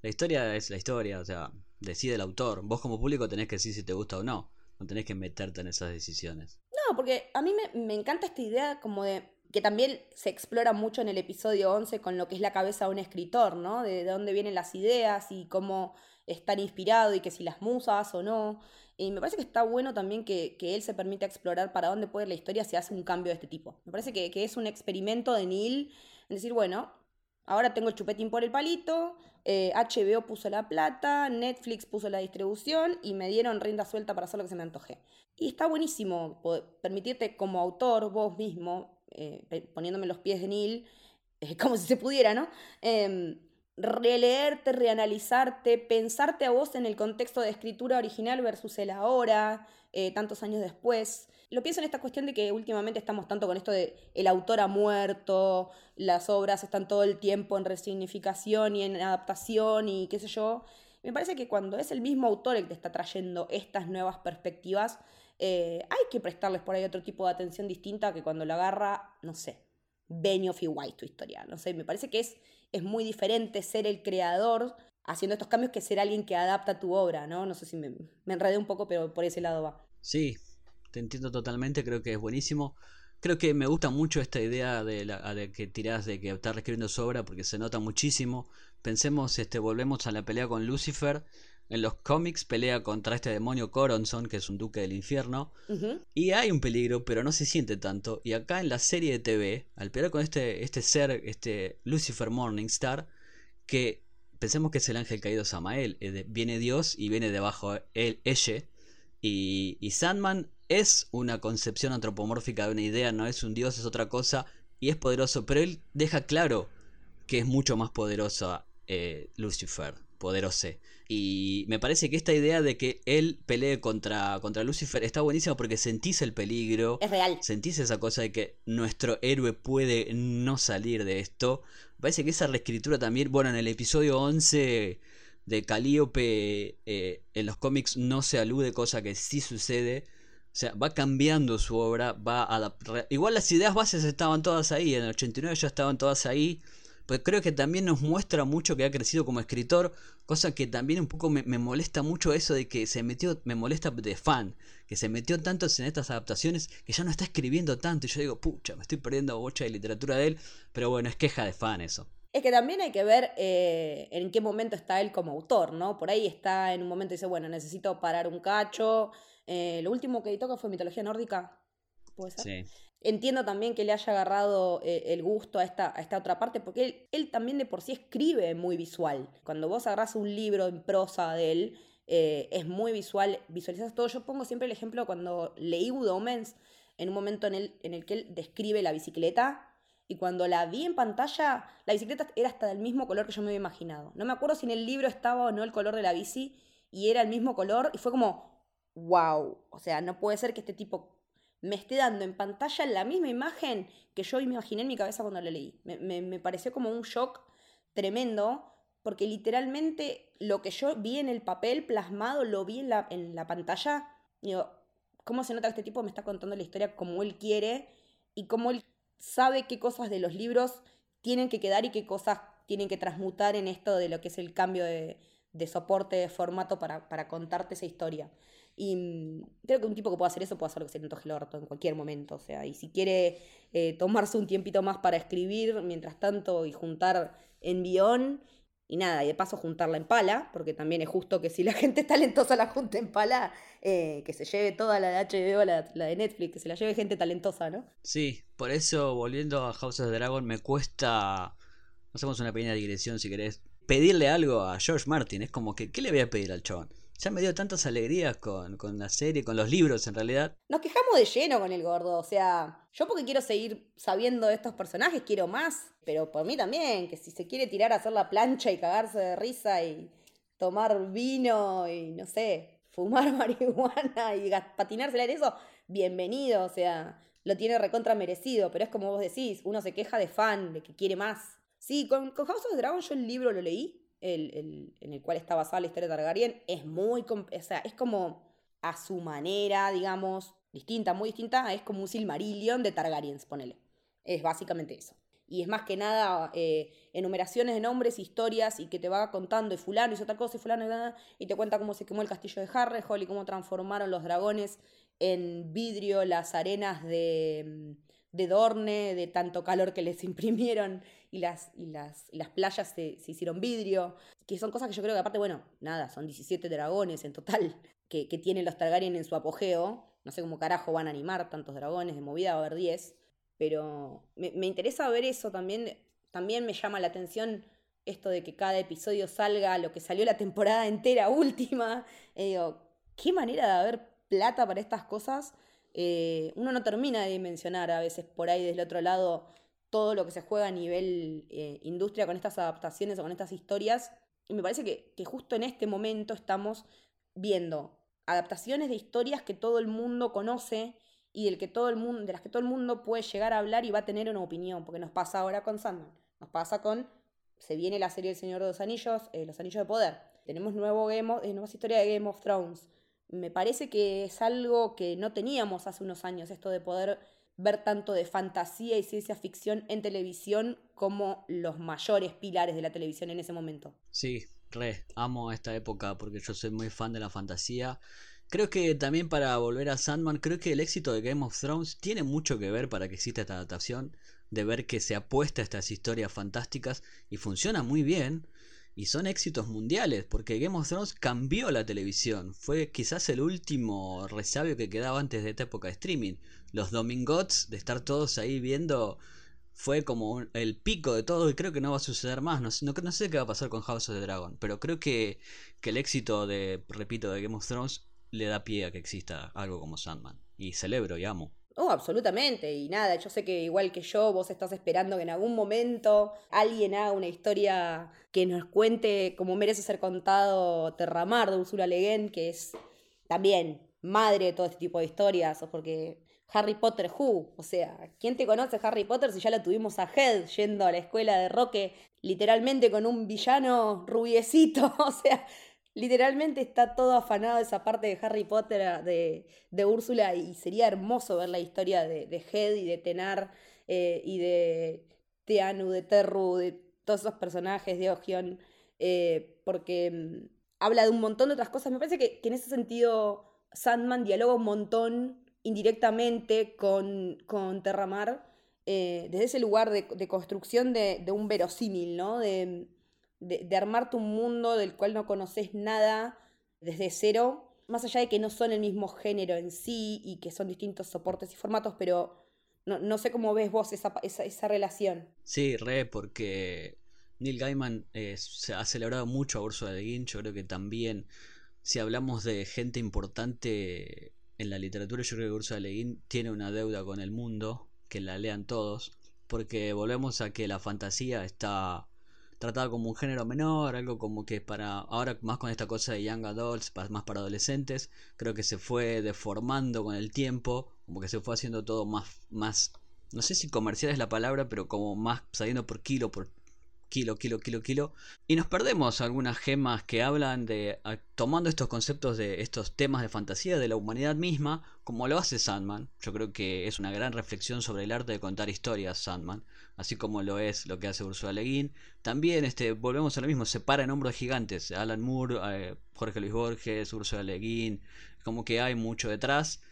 la historia es la historia, o sea, decide el autor. Vos como público tenés que decir si te gusta o no. No tenés que meterte en esas decisiones. No, porque a mí me, encanta esta idea como de que también se explora mucho en el episodio 11 con lo que es la cabeza de un escritor, ¿no? De, dónde vienen las ideas y cómo están inspirado y que si las musas o no. Y me parece que está bueno también que, él se permita explorar para dónde puede ir la historia si hace un cambio de este tipo. Me parece que, que es un experimento de Neil en decir, bueno, ahora tengo el chupetín por el palito, HBO eh, puso la plata, Netflix puso la distribución y me dieron rienda suelta para hacer lo que se me antoje. Y está buenísimo permitirte como autor, vos mismo, eh, poniéndome los pies de Neil, como si se pudiera, ¿no? Releerte, reanalizarte, pensarte a vos en el contexto de escritura original versus el ahora, tantos años después. Lo pienso en esta cuestión de que últimamente estamos tanto con esto de el autor ha muerto, las obras están todo el tiempo en resignificación y en adaptación y qué sé yo. Me parece que cuando es el mismo autor el que está trayendo estas nuevas perspectivas, eh, hay que prestarles por ahí otro tipo de atención distinta que cuando lo agarra, no sé, Benioff y White tu historia. No sé, me parece que es, es muy diferente ser el creador haciendo estos cambios que ser alguien que adapta tu obra, ¿no? No sé si me, me enredé un poco, pero por ese lado va. Sí, te entiendo totalmente, creo que es buenísimo. Creo que me gusta mucho esta idea de, la, de que tirás de que estás reescribiendo su obra porque se nota muchísimo. Pensemos, este, volvemos a la pelea con Lucifer. En los cómics pelea contra este demonio Coronson, que es un duque del infierno. Y hay un peligro, pero no se siente tanto. Y acá en la serie de TV, al pelear con este, este ser, este Lucifer Morningstar, que pensemos que es el ángel caído Samael. Eh, viene Dios y viene debajo él, ella. Y, y Sandman es una concepción antropomórfica de una idea, no es un dios, es otra cosa, y es poderoso, pero él deja claro que es mucho más poderoso eh, Lucifer, poderoso. Y me parece que esta idea de que él pelee contra, contra Lucifer está buenísima porque sentís el peligro. Es real. Sentís esa cosa de que nuestro héroe puede no salir de esto. Me parece que esa reescritura también, bueno, en el episodio 11 de Calíope eh, en los cómics no se alude, cosa que sí sucede o sea, va cambiando su obra, va a Igual las ideas bases estaban todas ahí, en el 89 ya estaban todas ahí. Pues creo que también nos muestra mucho que ha crecido como escritor, cosa que también un poco me, molesta mucho eso de que se metió, me molesta de fan, que se metió tanto en estas adaptaciones que ya no está escribiendo tanto. Y yo digo, pucha, me estoy perdiendo bocha de literatura de él, pero bueno, es queja de fan eso. Es que también hay que ver eh, en qué momento está él como autor, ¿no? Por ahí está en un momento y dice, bueno, necesito parar un cacho, eh, lo último que editó fue mitología nórdica. ¿Puede ser? Entiendo también que le haya agarrado eh, el gusto a esta, a esta otra parte, porque él, también de por sí escribe muy visual. Cuando vos agarras un libro en prosa de él, eh, es muy visual, visualizas todo. Yo pongo siempre el ejemplo cuando leí Good Omens, en un momento en el, en el que él describe la bicicleta, y cuando la vi en pantalla, la bicicleta era hasta del mismo color que yo me había imaginado. No me acuerdo si en el libro estaba o no el color de la bici, y era el mismo color, y fue como, wow, o sea, no puede ser que este tipo me esté dando en pantalla la misma imagen que yo me imaginé en mi cabeza cuando la leí. Me, pareció como un shock tremendo, porque literalmente lo que yo vi en el papel plasmado, lo vi en la, en la pantalla. Digo, ¿cómo se nota que este tipo me está contando la historia como él quiere y cómo él sabe qué cosas de los libros tienen que quedar y qué cosas tienen que transmutar en esto de lo que es el cambio de, soporte, de formato para, para contarte esa historia? Y mm, creo que un tipo que pueda hacer eso puede hacer lo que se le antoje el orto en cualquier momento. O sea, y si quiere eh, tomarse un tiempito más para escribir mientras tanto y juntar en guion y nada, y de paso juntarla en pala, porque también es justo que si la gente talentosa la junta en pala, eh, que se lleve toda la de HBO, la, la, de Netflix, que se la lleve gente talentosa, ¿no? Sí, por eso volviendo a House of the Dragon me cuesta, hacemos una pequeña digresión si querés, pedirle algo a George Martin, es como que, ¿qué le voy a pedir al chabón? Ya me dio tantas alegrías con, la serie, con los libros en realidad. Nos quejamos de lleno con el gordo, o sea, yo porque quiero seguir sabiendo de estos personajes, quiero más, pero por mí también, que si se quiere tirar a hacer la plancha y cagarse de risa y tomar vino y no sé, fumar marihuana y patinársela en eso, bienvenido, o sea, lo tiene recontra merecido, pero es como vos decís, uno se queja de fan, de que quiere más. Sí, con, con House of Dragon yo el libro lo leí, el, en el cual está basada la historia de Targaryen, es muy, o sea, es como a su manera, digamos, distinta, muy distinta, es como un Silmarillion de Targaryens, ponele. Es básicamente eso. Y es más que nada eh, enumeraciones de nombres, historias, y que te va contando, y fulano hizo otra cosa, y fulano, y, y te cuenta cómo se quemó el castillo de Harrenhal y cómo transformaron los dragones en vidrio las arenas de, de Dorne, de tanto calor que les imprimieron, y las, y las, las playas se, se, hicieron vidrio, que son cosas que yo creo que aparte, bueno, nada, son 17 dragones en total que, que tienen los Targaryen en su apogeo, no sé cómo carajo van a animar tantos dragones, de movida va a haber 10, pero me, me, interesa ver eso también. También me llama la atención esto de que cada episodio salga lo que salió la temporada entera última. Eh, digo, qué manera de haber plata para estas cosas. Eh, uno no termina de dimensionar a veces por ahí del otro lado todo lo que se juega a nivel eh, industria con estas adaptaciones o con estas historias. Y me parece que, que justo en este momento estamos viendo adaptaciones de historias que todo el mundo conoce y del que todo el mundo, de las que todo el mundo puede llegar a hablar y va a tener una opinión, porque nos pasa ahora con Sandman, nos pasa con, se viene la serie El Señor de los Anillos, eh, Los Anillos de Poder, tenemos nuevo Game of, nuevas historias de Game of Thrones, me parece que es algo que no teníamos hace unos años, esto de poder ver tanto de fantasía y ciencia ficción en televisión como los mayores pilares de la televisión en ese momento. Sí, re, amo esta época porque yo soy muy fan de la fantasía Creo que también para volver a Sandman, creo que el éxito de Game of Thrones tiene mucho que ver para que exista esta adaptación, de ver que se apuesta a estas historias fantásticas y funciona muy bien. Y son éxitos mundiales, porque Game of Thrones cambió la televisión. Fue quizás el último resabio que quedaba antes de esta época de streaming. Los domingots, de estar todos ahí viendo, fue como el pico de todo y creo que no va a suceder más. No, no, no, sé qué va a pasar con House of the Dragon, pero creo que, que el éxito de, repito, de Game of Thrones le da pie a que exista algo como Sandman. Y celebro y amo. Oh, absolutamente. Y nada, yo sé que igual que yo, vos estás esperando que en algún momento alguien haga una historia que nos cuente como merece ser contado Terramar de Ursula Le que es también madre de todo este tipo de historias, porque Harry Potter Who, o sea, ¿quién te conoce Harry Potter si ya lo tuvimos a Head yendo a la escuela de Roque literalmente con un villano rubiecito, o sea, literalmente está todo afanado esa parte de Harry Potter ah, de, de Úrsula y sería hermoso ver la historia de, de Head y de Tenar eh, y de Teanu, de Terru, de todos esos personajes de Ogion, eh, porque mm, habla de un montón de otras cosas. Me parece que, en ese sentido Sandman dialoga un montón indirectamente con, con Terramar. Eh, desde ese lugar de, de construcción de, de, un verosímil, ¿no? De, de, armarte un mundo del cual no conoces nada desde cero, más allá de que no son el mismo género en sí y que son distintos soportes y formatos, pero no, sé cómo ves vos esa, esa, relación. Sí, re, porque Neil Gaiman eh, se ha celebrado mucho a Ursula de Guin, yo creo que también, si hablamos de gente importante en la literatura, yo creo que Ursula Le Guin tiene una deuda con el mundo, que la lean todos, porque volvemos a que la fantasía está tratado como un género menor, algo como que para ahora más con esta cosa de young adults, más para adolescentes, creo que se fue deformando con el tiempo, como que se fue haciendo todo más más no sé si comercial es la palabra, pero como más saliendo por kilo por kilo, kilo, kilo, kilo. Y nos perdemos algunas gemas que hablan de, tomando estos conceptos de estos temas de fantasía de la humanidad misma, como lo hace Sandman. Yo creo que es una gran reflexión sobre el arte de contar historias, Sandman, así como lo es lo que hace Ursula Le Guin. También este, volvemos a lo mismo, se para en hombros gigantes. Alan Moore, eh, Jorge Luis Borges, Ursula Le Guin, como que hay mucho detrás.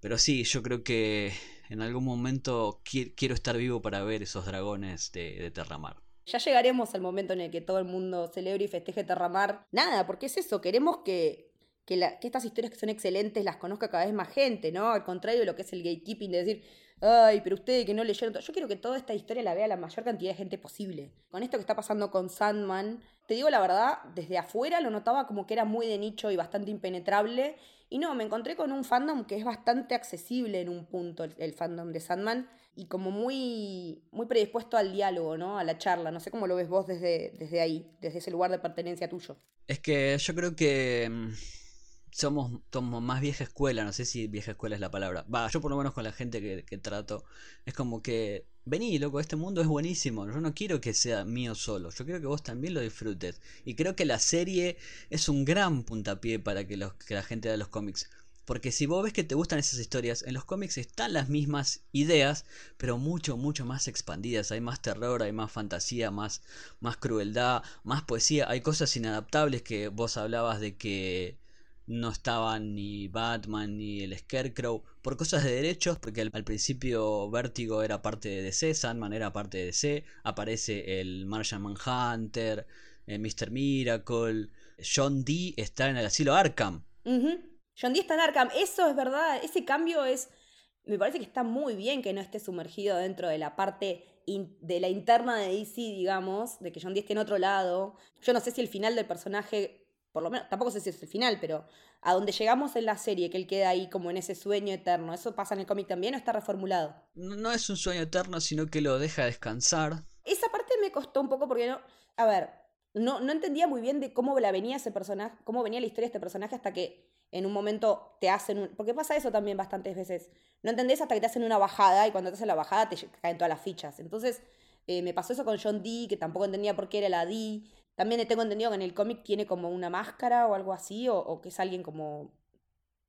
Pero sí, yo creo que en algún momento quiero estar vivo para ver esos dragones de, de Terramar. Ya llegaremos al momento en el que todo el mundo celebre y festeje Terramar. Nada, porque es eso, queremos que, que, estas historias que son excelentes las conozca cada vez más gente, ¿no? Al contrario de lo que es el gatekeeping de decir, ay, pero ustedes que no leyeron. Yo quiero que toda esta historia la vea la mayor cantidad de gente posible. Con esto que está pasando con Sandman, te digo la verdad, desde afuera lo notaba como que era muy de nicho y bastante impenetrable. Y no, me encontré con un fandom que es bastante accesible en un punto, el fandom de Sandman y como muy, muy predispuesto al diálogo, ¿no? A la charla. No sé cómo lo ves vos desde, desde ahí, desde ese lugar de pertenencia tuyo. Es que yo creo que mm, somos, somos más vieja escuela, no sé si vieja escuela es la palabra. Va, yo por lo menos con la gente que, trato, es como que, vení, loco, este mundo es buenísimo, yo no quiero que sea mío solo, yo quiero que vos también lo disfrutes. Y creo que la serie es un gran puntapié para que, los, que la gente de los cómics. Porque si vos ves que te gustan esas historias, en los cómics están las mismas ideas, pero mucho, mucho más expandidas. Hay más terror, hay más fantasía, más, más crueldad, más poesía. Hay cosas inadaptables que vos hablabas de que no estaban ni Batman ni el Scarecrow por cosas de derechos, porque al, principio Vértigo era parte de DC, Sandman era parte de DC, aparece el Martian Manhunter, el eh, Mr. Miracle, John Dee está en el asilo Arkham. John Dee está en Arkham, eso es verdad, ese cambio es, me parece que está muy bien que no esté sumergido dentro de la parte de la interna de DC, digamos, de que John Dee esté en otro lado. Yo no sé si el final del personaje por lo menos, tampoco sé si es el final, pero a donde llegamos en la serie, que él queda ahí como en ese sueño eterno, ¿eso pasa en el cómic también o está reformulado? No, es un sueño eterno, sino que lo deja descansar. Esa parte me costó un poco porque no, a ver, no, no entendía muy bien de cómo la venía ese personaje, cómo venía la historia de este personaje hasta que en un momento te hacen un... Porque pasa eso también bastantes veces. No entendés hasta que te hacen una bajada y cuando te hacen la bajada te caen todas las fichas. Entonces eh, me pasó eso con John Dee, que tampoco entendía por qué era la Dee. También tengo entendido que en el cómic tiene como una máscara o algo así, o, que es alguien como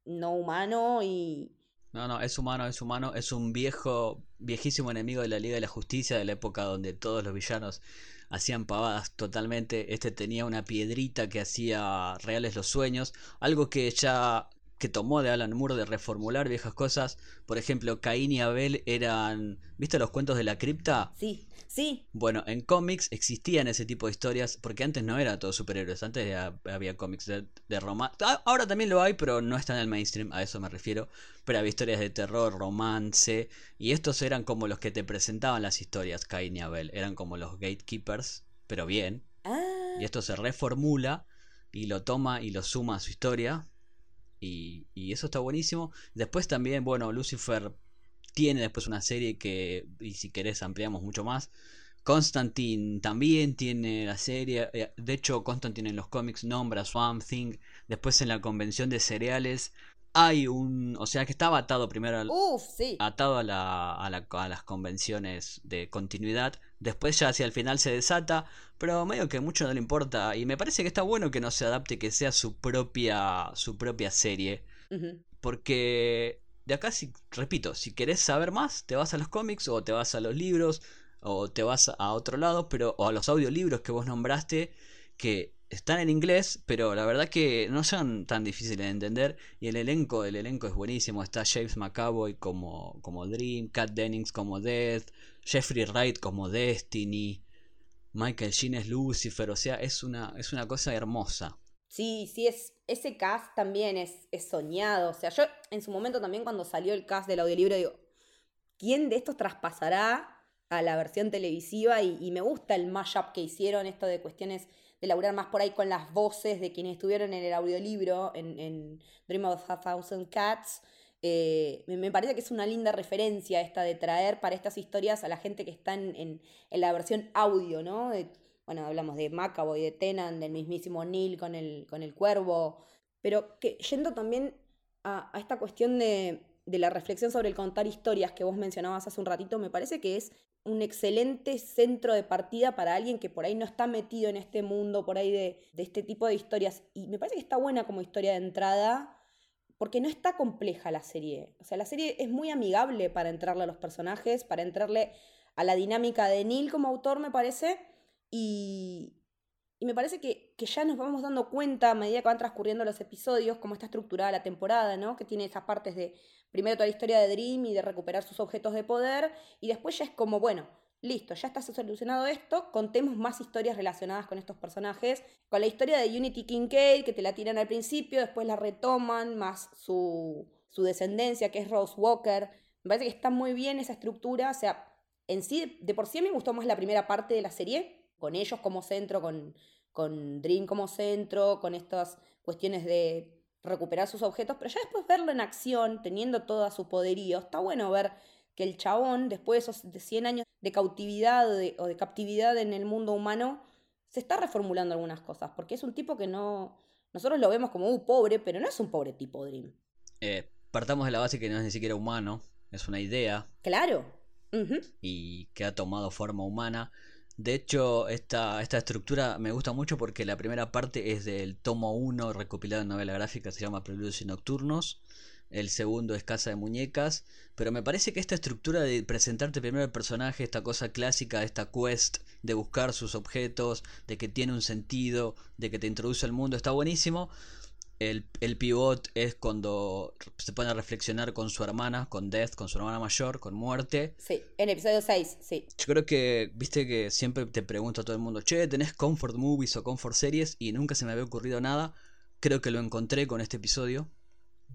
no humano y... No, no, es humano, es humano, es un viejo, viejísimo enemigo de la Liga de la Justicia de la época donde todos los villanos hacían pavadas totalmente. Este tenía una piedrita que hacía reales los sueños, algo que ya que tomó de Alan Moore de reformular viejas cosas. Por ejemplo, Caín y Abel eran. ¿Viste los cuentos de la cripta? Sí. Sí. Bueno, en cómics existían ese tipo de historias, porque antes no era todo superhéroes, antes había cómics de, de romance. Ah, ahora también lo hay, pero no está en el mainstream, a eso me refiero. Pero había historias de terror, romance, y estos eran como los que te presentaban las historias, Cain y Abel. Eran como los gatekeepers, pero bien. Ah. Y esto se reformula y lo toma y lo suma a su historia. Y, y eso está buenísimo. Después también, bueno, Lucifer tiene después una serie que, y si querés ampliamos mucho más. Constantine también tiene la serie. Eh, de hecho, Constantine en los cómics nombra Swamp Thing. Después en la convención de cereales hay un. O sea que estaba atado primero al, atado a, la, a, la, a, las convenciones de continuidad. Después ya hacia el final se desata. Pero medio que mucho no le importa. Y me parece que está bueno que no se adapte, que sea su propia. su propia serie. Porque de acá, si, repito, si querés saber más, te vas a los cómics o te vas a los libros o te vas a otro lado, pero o a los audiolibros que vos nombraste que están en inglés, pero la verdad que no son tan difíciles de entender y el elenco, el elenco es buenísimo, está James McAvoy como como Dream, Kat Dennings como Death, Jeffrey Wright como Destiny, Michael Sheen es Lucifer, o sea, es una es una cosa hermosa. Sí, sí, es, ese cast también es, es soñado. O sea, yo en su momento también cuando salió el cast del audiolibro digo, ¿quién de estos traspasará a la versión televisiva? Y, me gusta el mashup que hicieron, esto de cuestiones de laburar más por ahí con las voces de quienes estuvieron en el audiolibro, en, en Dream of a Thousand Cats. Eh, me, parece que es una linda referencia esta de traer para estas historias a la gente que está en, en, la versión audio, ¿no? bueno, hablamos de y de Tenan, del mismísimo Neil con el, con el cuervo, pero yendo también a, esta cuestión de, la reflexión sobre el contar historias que vos mencionabas hace un ratito, me parece que es un excelente centro de partida para alguien que por ahí no está metido en este mundo, por ahí de, de este tipo de historias. Y me parece que está buena como historia de entrada, porque no está compleja la serie. O sea, la serie es muy amigable para entrarle a los personajes, para entrarle a la dinámica de Neil como autor, me parece, y, me parece que, ya nos vamos dando cuenta a medida que van transcurriendo los episodios, cómo está estructurada la temporada, ¿no? Que tiene esas partes de, primero toda la historia de Dream y de recuperar sus objetos de poder, y después ya es como, bueno, listo, ya está solucionado esto, contemos más historias relacionadas con estos personajes, con la historia de Unity Kincaid, que te la tiran al principio, después la retoman, más su, su descendencia, que es Rose Walker. Me parece que está muy bien esa estructura, o sea, en sí, de por sí me gustó más la primera parte de la serie, con ellos como centro, con, con Dream como centro, con estas cuestiones de recuperar sus objetos, pero ya después verlo en acción, teniendo todo su poderío, está bueno ver que el chabón, después de esos 100 años de cautividad o de captividad en el mundo humano, se está reformulando algunas cosas, porque es un tipo que no, nosotros lo vemos como un uh, pobre, pero no es un pobre tipo Dream. Eh, partamos de la base que no es ni siquiera humano, es una idea. Claro. Y que ha tomado forma humana. De hecho, esta, esta estructura me gusta mucho porque la primera parte es del tomo 1 recopilado en novela gráfica, se llama Preludios y Nocturnos. El segundo es Casa de Muñecas. Pero me parece que esta estructura de presentarte primero el personaje, esta cosa clásica, esta quest de buscar sus objetos, de que tiene un sentido, de que te introduce al mundo, está buenísimo. El, el, pivot es cuando se pone a reflexionar con su hermana, con Death, con su hermana mayor, con muerte. Sí, en episodio 6, sí. Yo creo que, viste que siempre te pregunto a todo el mundo, che, ¿tenés comfort movies o comfort series? Y nunca se me había ocurrido nada. Creo que lo encontré con este episodio,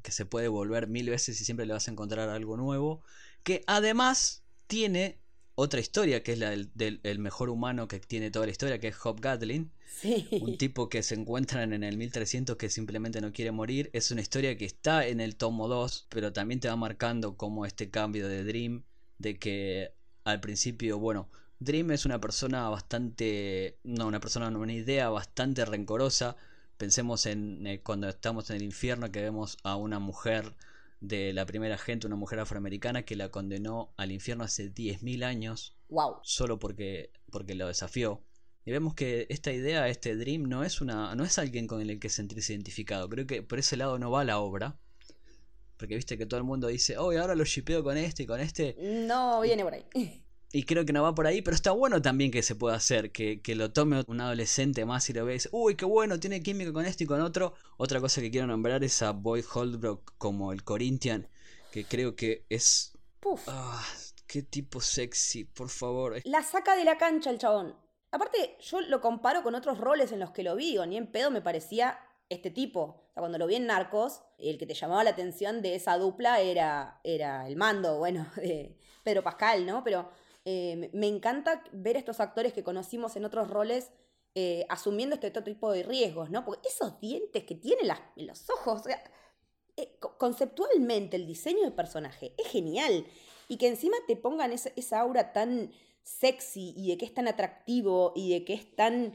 que se puede volver mil veces y siempre le vas a encontrar algo nuevo. Que además tiene otra historia, que es la del, mejor humano que tiene toda la historia, que es Hop Gatlin. Un tipo que se encuentran en el 1300 que simplemente no quiere morir. Es una historia que está en el tomo 2, pero también te va marcando como este cambio de Dream, de que al principio, bueno, Dream es una persona bastante, no, una persona, no, una idea bastante rencorosa. Pensemos en eh, cuando estamos en el infierno que vemos a una mujer de la primera gente, una mujer afroamericana que la condenó al infierno hace 10.000 años. Wow. Solo porque, porque lo desafió. Y vemos que esta idea, este Dream, no es una. no es alguien con el que sentirse identificado. Creo que por ese lado no va la obra. Porque viste que todo el mundo dice, oh, ahora lo shipeo con este y con este. No, viene por ahí. Y creo que no va por ahí, pero está bueno también que se pueda hacer, que, lo tome un adolescente más y lo ve uy, qué bueno, tiene química con este y con otro. Otra cosa que quiero nombrar es a Boyd Holdbrook como el Corinthian, que creo que es... Ah, qué tipo sexy, por favor. La saca de la cancha el chabón. Aparte, yo lo comparo con otros roles en los que lo vi, ni en pedo me parecía este tipo. O sea, cuando lo vi en Narcos, el que te llamaba la atención de esa dupla era, era el mando, bueno, de Pedro Pascal, ¿no? Pero eh, me encanta ver estos actores que conocimos en otros roles eh, asumiendo este tipo de riesgos, ¿no? Porque esos dientes que tienen en los ojos, eh, conceptualmente el diseño del personaje es genial. Y que encima te pongan esa, aura tan sexy y de que es tan atractivo y de que es tan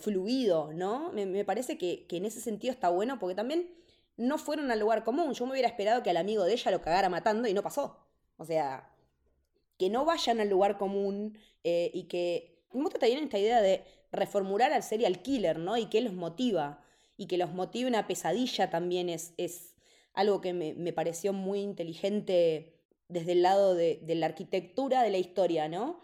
fluido, ¿no? Me, parece que, que, en ese sentido está bueno porque también no fueron al lugar común. Yo me hubiera esperado que al amigo de ella lo cagara matando y no pasó. O sea, que no vayan al lugar común eh, y que... Me gusta también esta idea de reformular al serial killer, ¿no? Y qué los motiva. Y que los motive una pesadilla también es, es algo que me, pareció muy inteligente desde el lado de, la arquitectura de la historia, ¿no?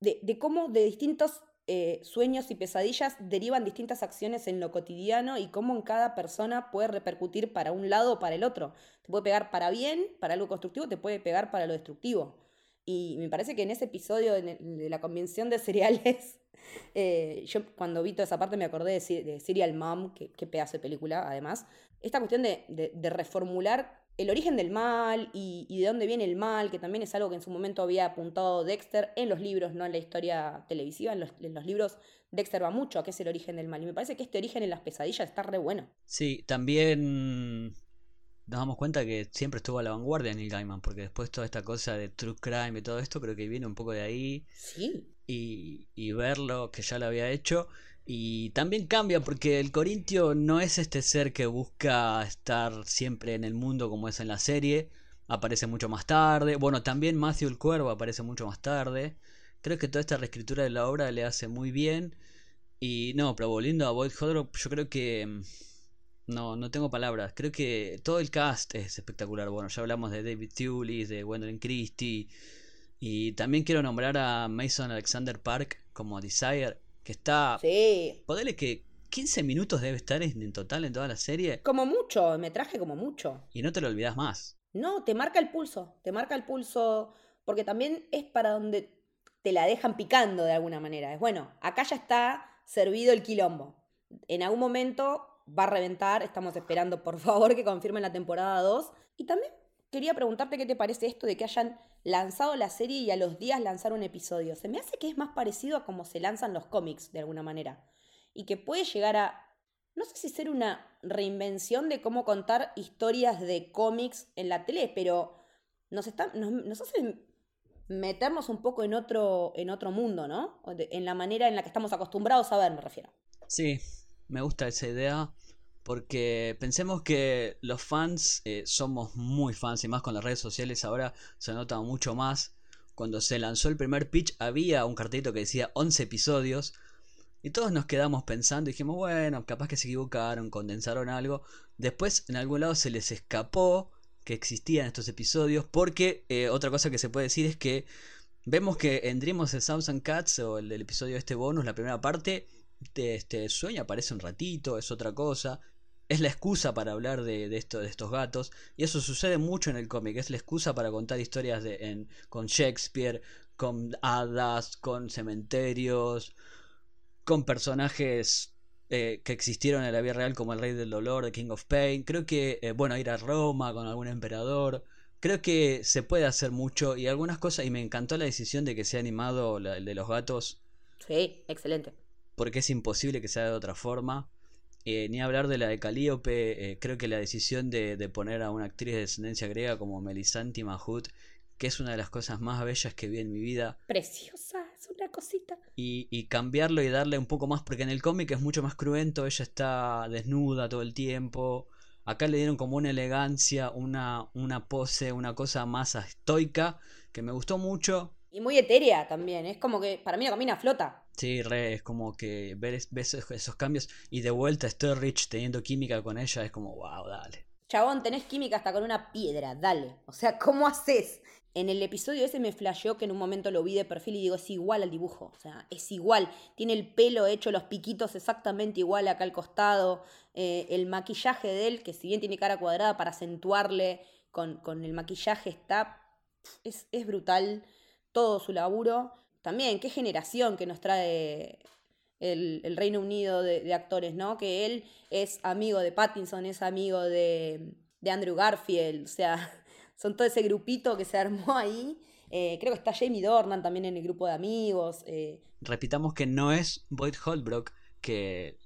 De, cómo de distintos eh, sueños y pesadillas derivan distintas acciones en lo cotidiano y cómo en cada persona puede repercutir para un lado o para el otro. Te puede pegar para bien, para algo constructivo, te puede pegar para lo destructivo. Y me parece que en ese episodio de la convención de cereales, eh, yo cuando vi toda esa parte me acordé de, de Serial Mom, que, pedazo de película además. Esta cuestión de, reformular el origen del mal y, de dónde viene el mal, que también es algo que en su momento había apuntado Dexter en los libros, no en la historia televisiva. En los, en los libros Dexter va mucho a qué es el origen del mal. Y me parece que este origen en las pesadillas está re bueno. Sí, también nos damos cuenta que siempre estuvo a la vanguardia Neil Gaiman, porque después toda esta cosa de true crime y todo esto creo que viene un poco de ahí. Sí. Y, y verlo, que ya lo había hecho. Y también cambia porque el Corintio no es este ser que busca estar siempre en el mundo como es en la serie. Aparece mucho más tarde. Bueno, también Matthew el Cuervo aparece mucho más tarde. Creo que toda esta reescritura de la obra le hace muy bien. Y no, pero volviendo a Boyd Hodrop, yo creo que mm, no, no tengo palabras. Creo que todo el cast es espectacular. Bueno, ya hablamos de David Thewlis, de Gwendolyn Christie. Y también quiero nombrar a Mason Alexander Park como Desire, que está... Sí. Podele que 15 minutos debe estar en, total en toda la serie. Como mucho, me traje como mucho. Y no te lo olvidas más. No, te marca el pulso, te marca el pulso, porque también es para donde te la dejan picando de alguna manera. Es bueno, acá ya está servido el quilombo. En algún momento va a reventar. Estamos esperando, por favor, que confirmen la temporada 2. Y también quería preguntarte qué te parece esto de que hayan lanzado la serie y a los días lanzar un episodio. Se me hace que es más parecido a cómo se lanzan los cómics, de alguna manera. Y que puede llegar a, no sé si ser una reinvención de cómo contar historias de cómics en la tele, pero nos, está, nos, hace meternos un poco en otro, en otro mundo, ¿no? En la manera en la que estamos acostumbrados a ver, me refiero. Sí, me gusta esa idea Porque pensemos que los fans eh, somos muy fans y más con las redes sociales ahora se nota mucho más. Cuando se lanzó el primer pitch había un cartelito que decía 11 episodios y todos nos quedamos pensando y dijimos, bueno, capaz que se equivocaron, condensaron algo. Después en algún lado se les escapó que existían estos episodios porque eh, otra cosa que se puede decir es que vemos que en Dream of the Cats o el, el episodio de este bonus, la primera parte, este sueño aparece un ratito, es otra cosa. Es la excusa para hablar de, esto, de estos gatos. Y eso sucede mucho en el cómic. Es la excusa para contar historias de, en, con Shakespeare, con hadas, con cementerios, con personajes eh, que existieron en la vida real como el Rey del Dolor, The King of Pain. Creo que, eh, bueno, ir a Roma con algún emperador. Creo que se puede hacer mucho y algunas cosas, y me encantó la decisión de que sea animado el de los gatos. Sí, excelente. Porque es imposible que sea de otra forma. Eh, ni hablar de la de Calíope, creo que la decisión de, de, poner a una actriz de descendencia griega como Melisanti Mahut que es una de las cosas más bellas que vi en mi vida. Preciosa, es una cosita. Y, y cambiarlo y darle un poco más, porque en el cómic es mucho más cruento, ella está desnuda todo el tiempo. Acá le dieron como una elegancia, una, una pose, una cosa más estoica, que me gustó mucho. Y muy etérea también, es como que para mí la camina flota. Sí, re, es como que ver, ves esos cambios y de vuelta Rich teniendo química con ella, es como, wow, dale. Chabón, tenés química hasta con una piedra, dale. O sea, ¿cómo haces? En el episodio ese me flasheó que en un momento lo vi de perfil y digo, es igual al dibujo, o sea, es igual. Tiene el pelo hecho, los piquitos exactamente igual acá al costado. Eh, el maquillaje de él, que si bien tiene cara cuadrada para acentuarle con, con el maquillaje, está. Es, es, brutal todo su laburo. También, qué generación que nos trae el, el Reino Unido de, actores, ¿no? Que él es amigo de Pattinson, es amigo de, de Andrew Garfield, o sea son todo ese grupito que se armó ahí. Eh, creo que está Jamie Dornan también en el grupo de amigos. Eh. Repitamos que no es Boyd Holbrook, que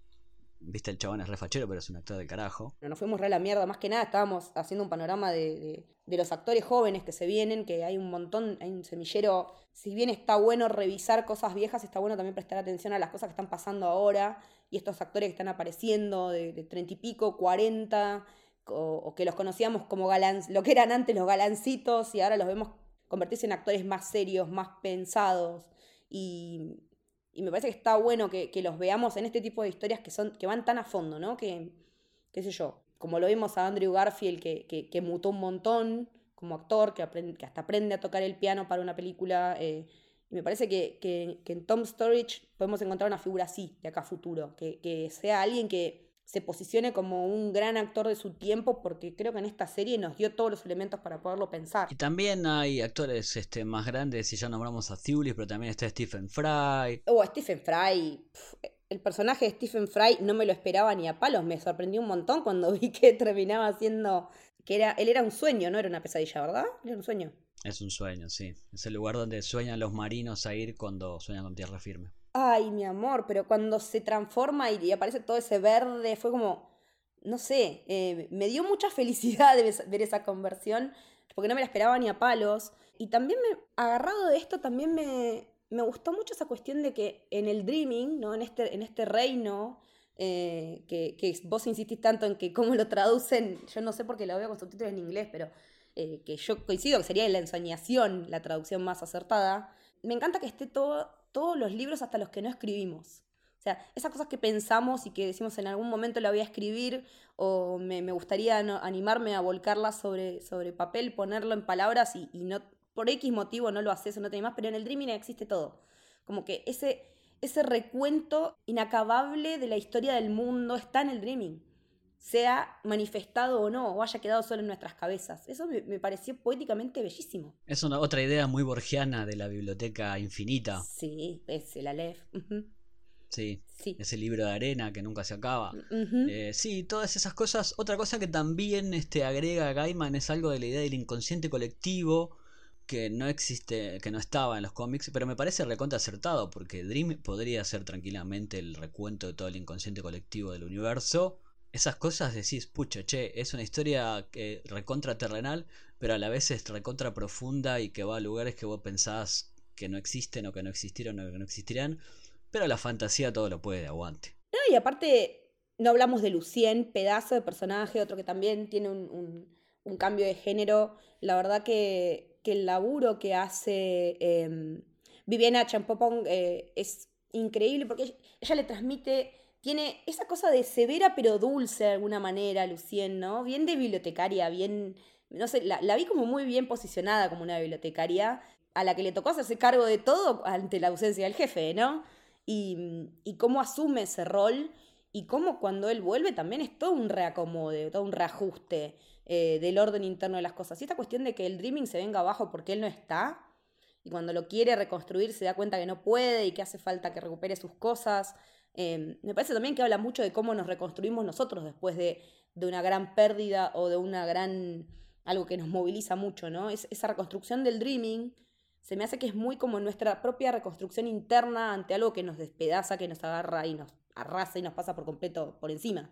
viste el chabón es refachero, pero es un actor de carajo. No, nos fuimos re a la mierda, más que nada estábamos haciendo un panorama de, de, los actores jóvenes que se vienen, que hay un montón, hay un semillero. Si bien está bueno revisar cosas viejas, está bueno también prestar atención a las cosas que están pasando ahora y estos actores que están apareciendo de treinta y pico, cuarenta o, o, que los conocíamos como galán, lo que eran antes los galancitos y ahora los vemos convertirse en actores más serios, más pensados y, y me parece que está bueno que, que, los veamos en este tipo de historias que, son, que van tan a fondo, ¿no? Que, qué sé yo, como lo vimos a Andrew Garfield que, que, mutó un montón como actor, que, aprende, que hasta aprende a tocar el piano para una película. Eh, y me parece que, que, en Tom Storage podemos encontrar una figura así de acá a futuro, que sea alguien que se posicione como un gran actor de su tiempo porque creo que en esta serie nos dio todos los elementos para poderlo pensar. Y también hay actores este, más grandes, si ya nombramos a Thulis, pero también está Stephen Fry. Oh, Stephen Fry. el personaje de Stephen Fry no me lo esperaba ni a palos, me sorprendió un montón cuando vi que terminaba siendo que era él era un sueño, no era una pesadilla, ¿verdad? Era un sueño. Es un sueño, sí. Es el lugar donde sueñan los marinos a ir cuando sueñan con tierra firme ay, mi amor, pero cuando se transforma y, aparece todo ese verde, fue como, no sé, eh, me dio mucha felicidad de ver esa conversión, porque no me la esperaba ni a palos. Y también me, agarrado de esto, también me, me gustó mucho esa cuestión de que en el Dreaming, ¿no? en, este, en este reino, eh, que, vos insistís tanto en que cómo lo traducen, yo no sé por qué lo veo con subtítulos en inglés, pero eh, que yo coincido que sería la ensoñación la traducción más acertada. Me encanta que esté todo todos los libros hasta los que no escribimos. O sea, esas cosas que pensamos y que decimos en algún momento la voy a escribir o me, me gustaría animarme a volcarlas sobre, sobre papel, ponerlo en palabras y, y, no por X motivo no lo haces o no te más, pero en el Dreaming existe todo. Como que ese, ese recuento inacabable de la historia del mundo está en el Dreaming sea manifestado o no, o haya quedado solo en nuestras cabezas. Eso me, me pareció poéticamente bellísimo. Es una otra idea muy borgiana de la biblioteca infinita. Sí, es el Aleph. Uh -huh. Sí, sí, ese libro de arena que nunca se acaba. Uh -huh. eh, sí, todas esas cosas. Otra cosa que también este, agrega Gaiman es algo de la idea del inconsciente colectivo que no existe, que no estaba en los cómics, pero me parece recontra acertado porque Dream podría ser tranquilamente el recuento de todo el inconsciente colectivo del universo esas cosas decís, pucha, che, es una historia que recontra terrenal, pero a la vez es recontra profunda y que va a lugares que vos pensás que no existen o que no existieron o que no existirán, pero la fantasía todo lo puede, aguante. No, y aparte, No hablamos de Lucien, pedazo de personaje, otro que también tiene un, cambio de género. La verdad que, el laburo que hace eh, Viviana Champopong eh, es increíble porque ella, le transmite, tiene esa cosa de severa pero dulce de alguna manera, Lucien, ¿no? Bien de bibliotecaria, bien, no sé, la, la vi como muy bien posicionada como una bibliotecaria a la que le tocó hacerse cargo de todo ante la ausencia del jefe, ¿no? Y, y cómo asume ese rol y cómo cuando él vuelve también es todo un reacomode, todo un reajuste eh, del orden interno de las cosas. Y esta cuestión de que el Dreaming se venga abajo porque él no está, y cuando lo quiere reconstruir se da cuenta que no puede y que hace falta que recupere sus cosas. Em, me parece también que habla mucho de cómo nos reconstruimos nosotros después de, de, una gran pérdida o de una gran... algo que nos moviliza mucho, ¿no? Es, esa reconstrucción del Dreaming se me hace que es muy como nuestra propia reconstrucción interna ante algo que nos despedaza, que nos agarra y nos arrasa y nos pasa por completo por encima.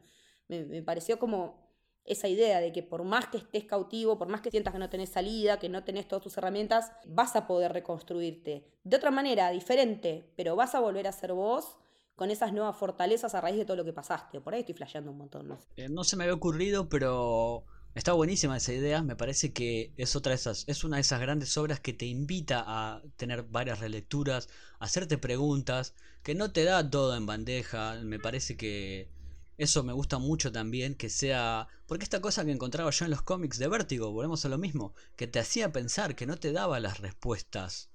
Me, pareció como esa idea de que por más que estés cautivo, por más que sientas que no tenés salida, que no tenés todas tus herramientas, vas a poder reconstruirte. De otra manera, diferente, pero vas a volver a ser vos con esas nuevas fortalezas a raíz de todo lo que pasaste. Por ahí estoy flasheando un montón. No, eh, no se me había ocurrido, pero Está buenísima esa idea, me parece que es otra de esas, es una de esas grandes obras que te invita a tener varias relecturas, a hacerte preguntas, que no te da todo en bandeja, me parece que eso me gusta mucho también, que sea, porque esta cosa que encontraba yo en los cómics de Vértigo, volvemos a lo mismo, que te hacía pensar, que no te daba las respuestas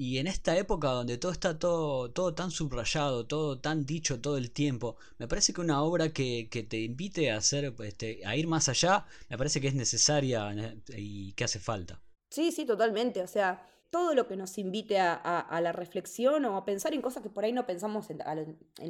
y en esta época donde todo está todo, todo tan subrayado, todo tan dicho todo el tiempo, me parece que una obra que, te invite a hacer, este, a ir más allá, me parece que es necesaria eh, y que hace falta. Sí, sí, totalmente. O sea, todo lo que nos invite a, la reflexión o a pensar en cosas que por ahí no pensamos en,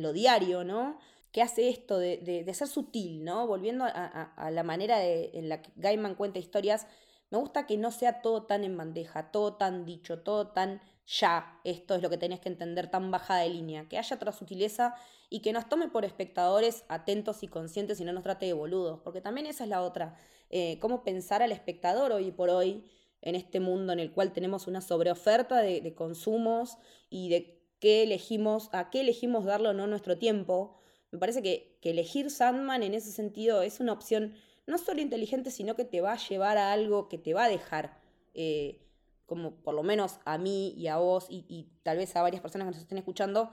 lo, diario, ¿no? Que hace esto de, ser sutil, ¿no? Volviendo a, la manera en la que Gaiman cuenta historias, me gusta que no sea todo tan en bandeja, todo tan dicho, todo tan ya, esto es lo que tenés que entender tan bajada de línea, que haya otra sutileza y que nos tome por espectadores atentos y conscientes y no nos trate de boludos, porque también esa es la otra, eh, cómo pensar al espectador hoy por hoy en este mundo en el cual tenemos una sobreoferta de, de consumos y de qué elegimos, a qué elegimos darle o no nuestro tiempo. Me parece que, que elegir Sandman en ese sentido es una opción no solo inteligente, sino que te va a llevar a algo que te va a dejar. Eh, como por lo menos a mí y a vos y, tal vez a varias personas que nos estén escuchando,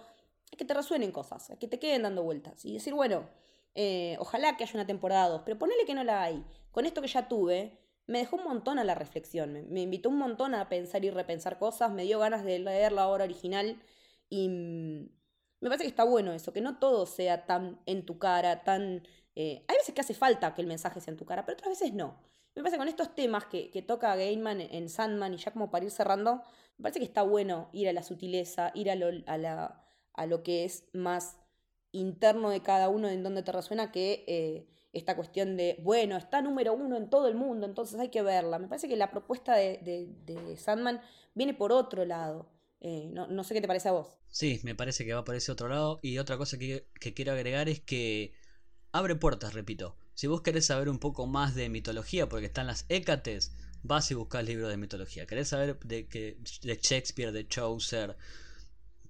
es que te resuenen cosas, que te queden dando vueltas y decir, bueno, eh, ojalá que haya una temporada 2, pero ponele que no la hay. Con esto que ya tuve, me dejó un montón a la reflexión, me, invitó un montón a pensar y repensar cosas, me dio ganas de leer la obra original y mm, me parece que está bueno eso, que no todo sea tan en tu cara, tan... Eh, hay veces que hace falta que el mensaje sea en tu cara, pero otras veces no. Me parece que con estos temas que, toca Gaiman en Sandman y ya como para ir cerrando, me parece que está bueno ir a la sutileza, ir a lo, a la, a lo que es más interno de cada uno en donde te resuena que eh, esta cuestión de, bueno, está número uno en todo el mundo, entonces hay que verla. Me parece que la propuesta de, Sandman viene por otro lado. Eh, no, sé qué te parece a vos. Sí, me parece que va por ese otro lado. Y otra cosa que, que quiero agregar es que abre puertas, repito. Si vos querés saber un poco más de mitología, porque están las Hécates, vas y buscas libros de mitología. Querés saber de, que, de Shakespeare, de Chaucer,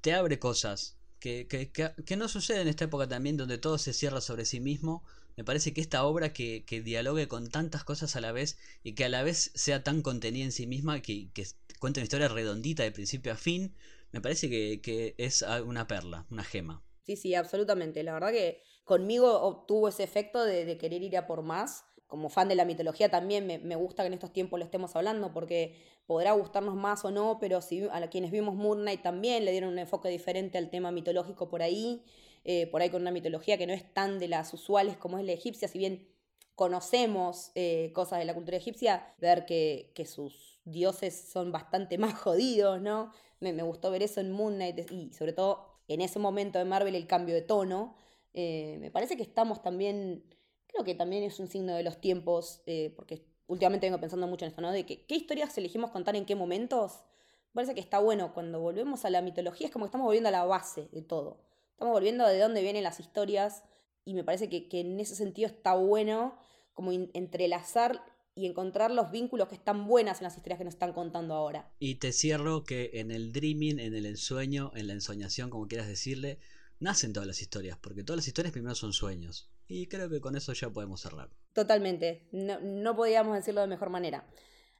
te abre cosas que, que, que, no sucede en esta época también, donde todo se cierra sobre sí mismo. Me parece que esta obra que, que dialogue con tantas cosas a la vez y que a la vez sea tan contenida en sí misma, que, que cuente una historia redondita de principio a fin, me parece que, que es una perla, una gema. Sí, sí, absolutamente. La verdad que conmigo obtuvo ese efecto de, querer ir a por más. Como fan de la mitología también me, gusta que en estos tiempos lo estemos hablando porque podrá gustarnos más o no, pero si a quienes vimos Moon Knight también le dieron un enfoque diferente al tema mitológico por ahí, eh, por ahí con una mitología que no es tan de las usuales como es la egipcia, si bien conocemos eh, cosas de la cultura egipcia, ver que, sus dioses son bastante más jodidos, ¿no? Me, me, gustó ver eso en Moon Knight y sobre todo en ese momento de Marvel el cambio de tono. Eh, me parece que estamos también, creo que también es un signo de los tiempos, eh, porque últimamente vengo pensando mucho en esto, ¿no? De que, qué historias elegimos contar en qué momentos. Me parece que está bueno cuando volvemos a la mitología, es como que estamos volviendo a la base de todo. Estamos volviendo de dónde vienen las historias y me parece que, en ese sentido está bueno como entrelazar y encontrar los vínculos que están buenas en las historias que nos están contando ahora. Y te cierro que en el dreaming, en el ensueño, en la ensoñación, como quieras decirle, nacen todas las historias, porque todas las historias primero son sueños. Y creo que con eso ya podemos cerrar. Totalmente, no, no podíamos decirlo de mejor manera.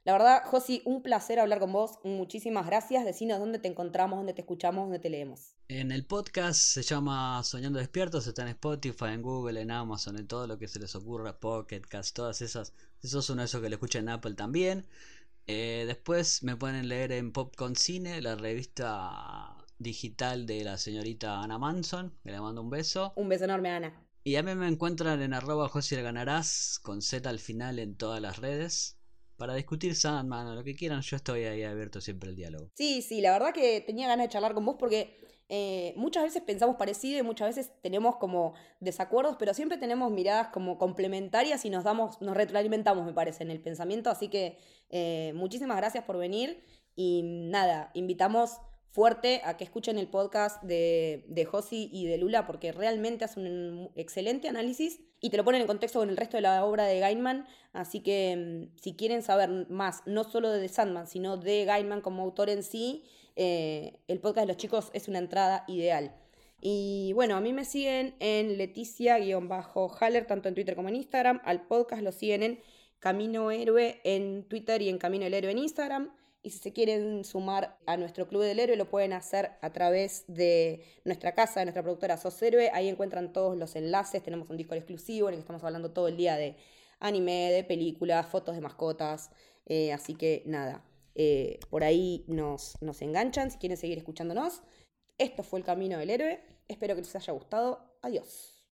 La verdad, Josi, un placer hablar con vos. Muchísimas gracias. Decinos dónde te encontramos, dónde te escuchamos, dónde te leemos. En el podcast se llama Soñando Despiertos, está en Spotify, en Google, en Amazon, en todo lo que se les ocurra, Pocket Cast, todas esas. Eso es uno de esos que le escucha en Apple también. Eh, después me pueden leer en Popcorn Cine, la revista digital de la señorita Ana Manson, que le mando un beso. Un beso enorme, Ana. Y a mí me encuentran en arroba Ganarás, con Z al final en todas las redes para discutir Sandman o lo que quieran, yo estoy ahí abierto siempre al diálogo. Sí, sí, la verdad que tenía ganas de charlar con vos porque eh, muchas veces pensamos parecido y muchas veces tenemos como desacuerdos, pero siempre tenemos miradas como complementarias y nos damos, nos retroalimentamos, me parece, en el pensamiento. Así que eh, muchísimas gracias por venir y nada, invitamos fuerte a que escuchen el podcast de, de Josi y de Lula porque realmente hacen un excelente análisis y te lo ponen en contexto con el resto de la obra de Gaiman. Así que mm, si quieren saber más, no solo de The Sandman, sino de Gaiman como autor en sí, eh, el podcast de los chicos es una entrada ideal. Y bueno, a mí me siguen en Leticia-Haller, tanto en Twitter como en Instagram. Al podcast lo siguen en Camino Héroe en Twitter y en Camino el Héroe en Instagram. Y si se quieren sumar a nuestro Club del Héroe, lo pueden hacer a través de nuestra casa, de nuestra productora Sos Héroe. Ahí encuentran todos los enlaces. Tenemos un disco exclusivo en el que estamos hablando todo el día de anime, de películas, fotos de mascotas. Eh, así que nada, eh, por ahí nos, nos enganchan si quieren seguir escuchándonos. Esto fue el Camino del Héroe. Espero que les haya gustado. Adiós.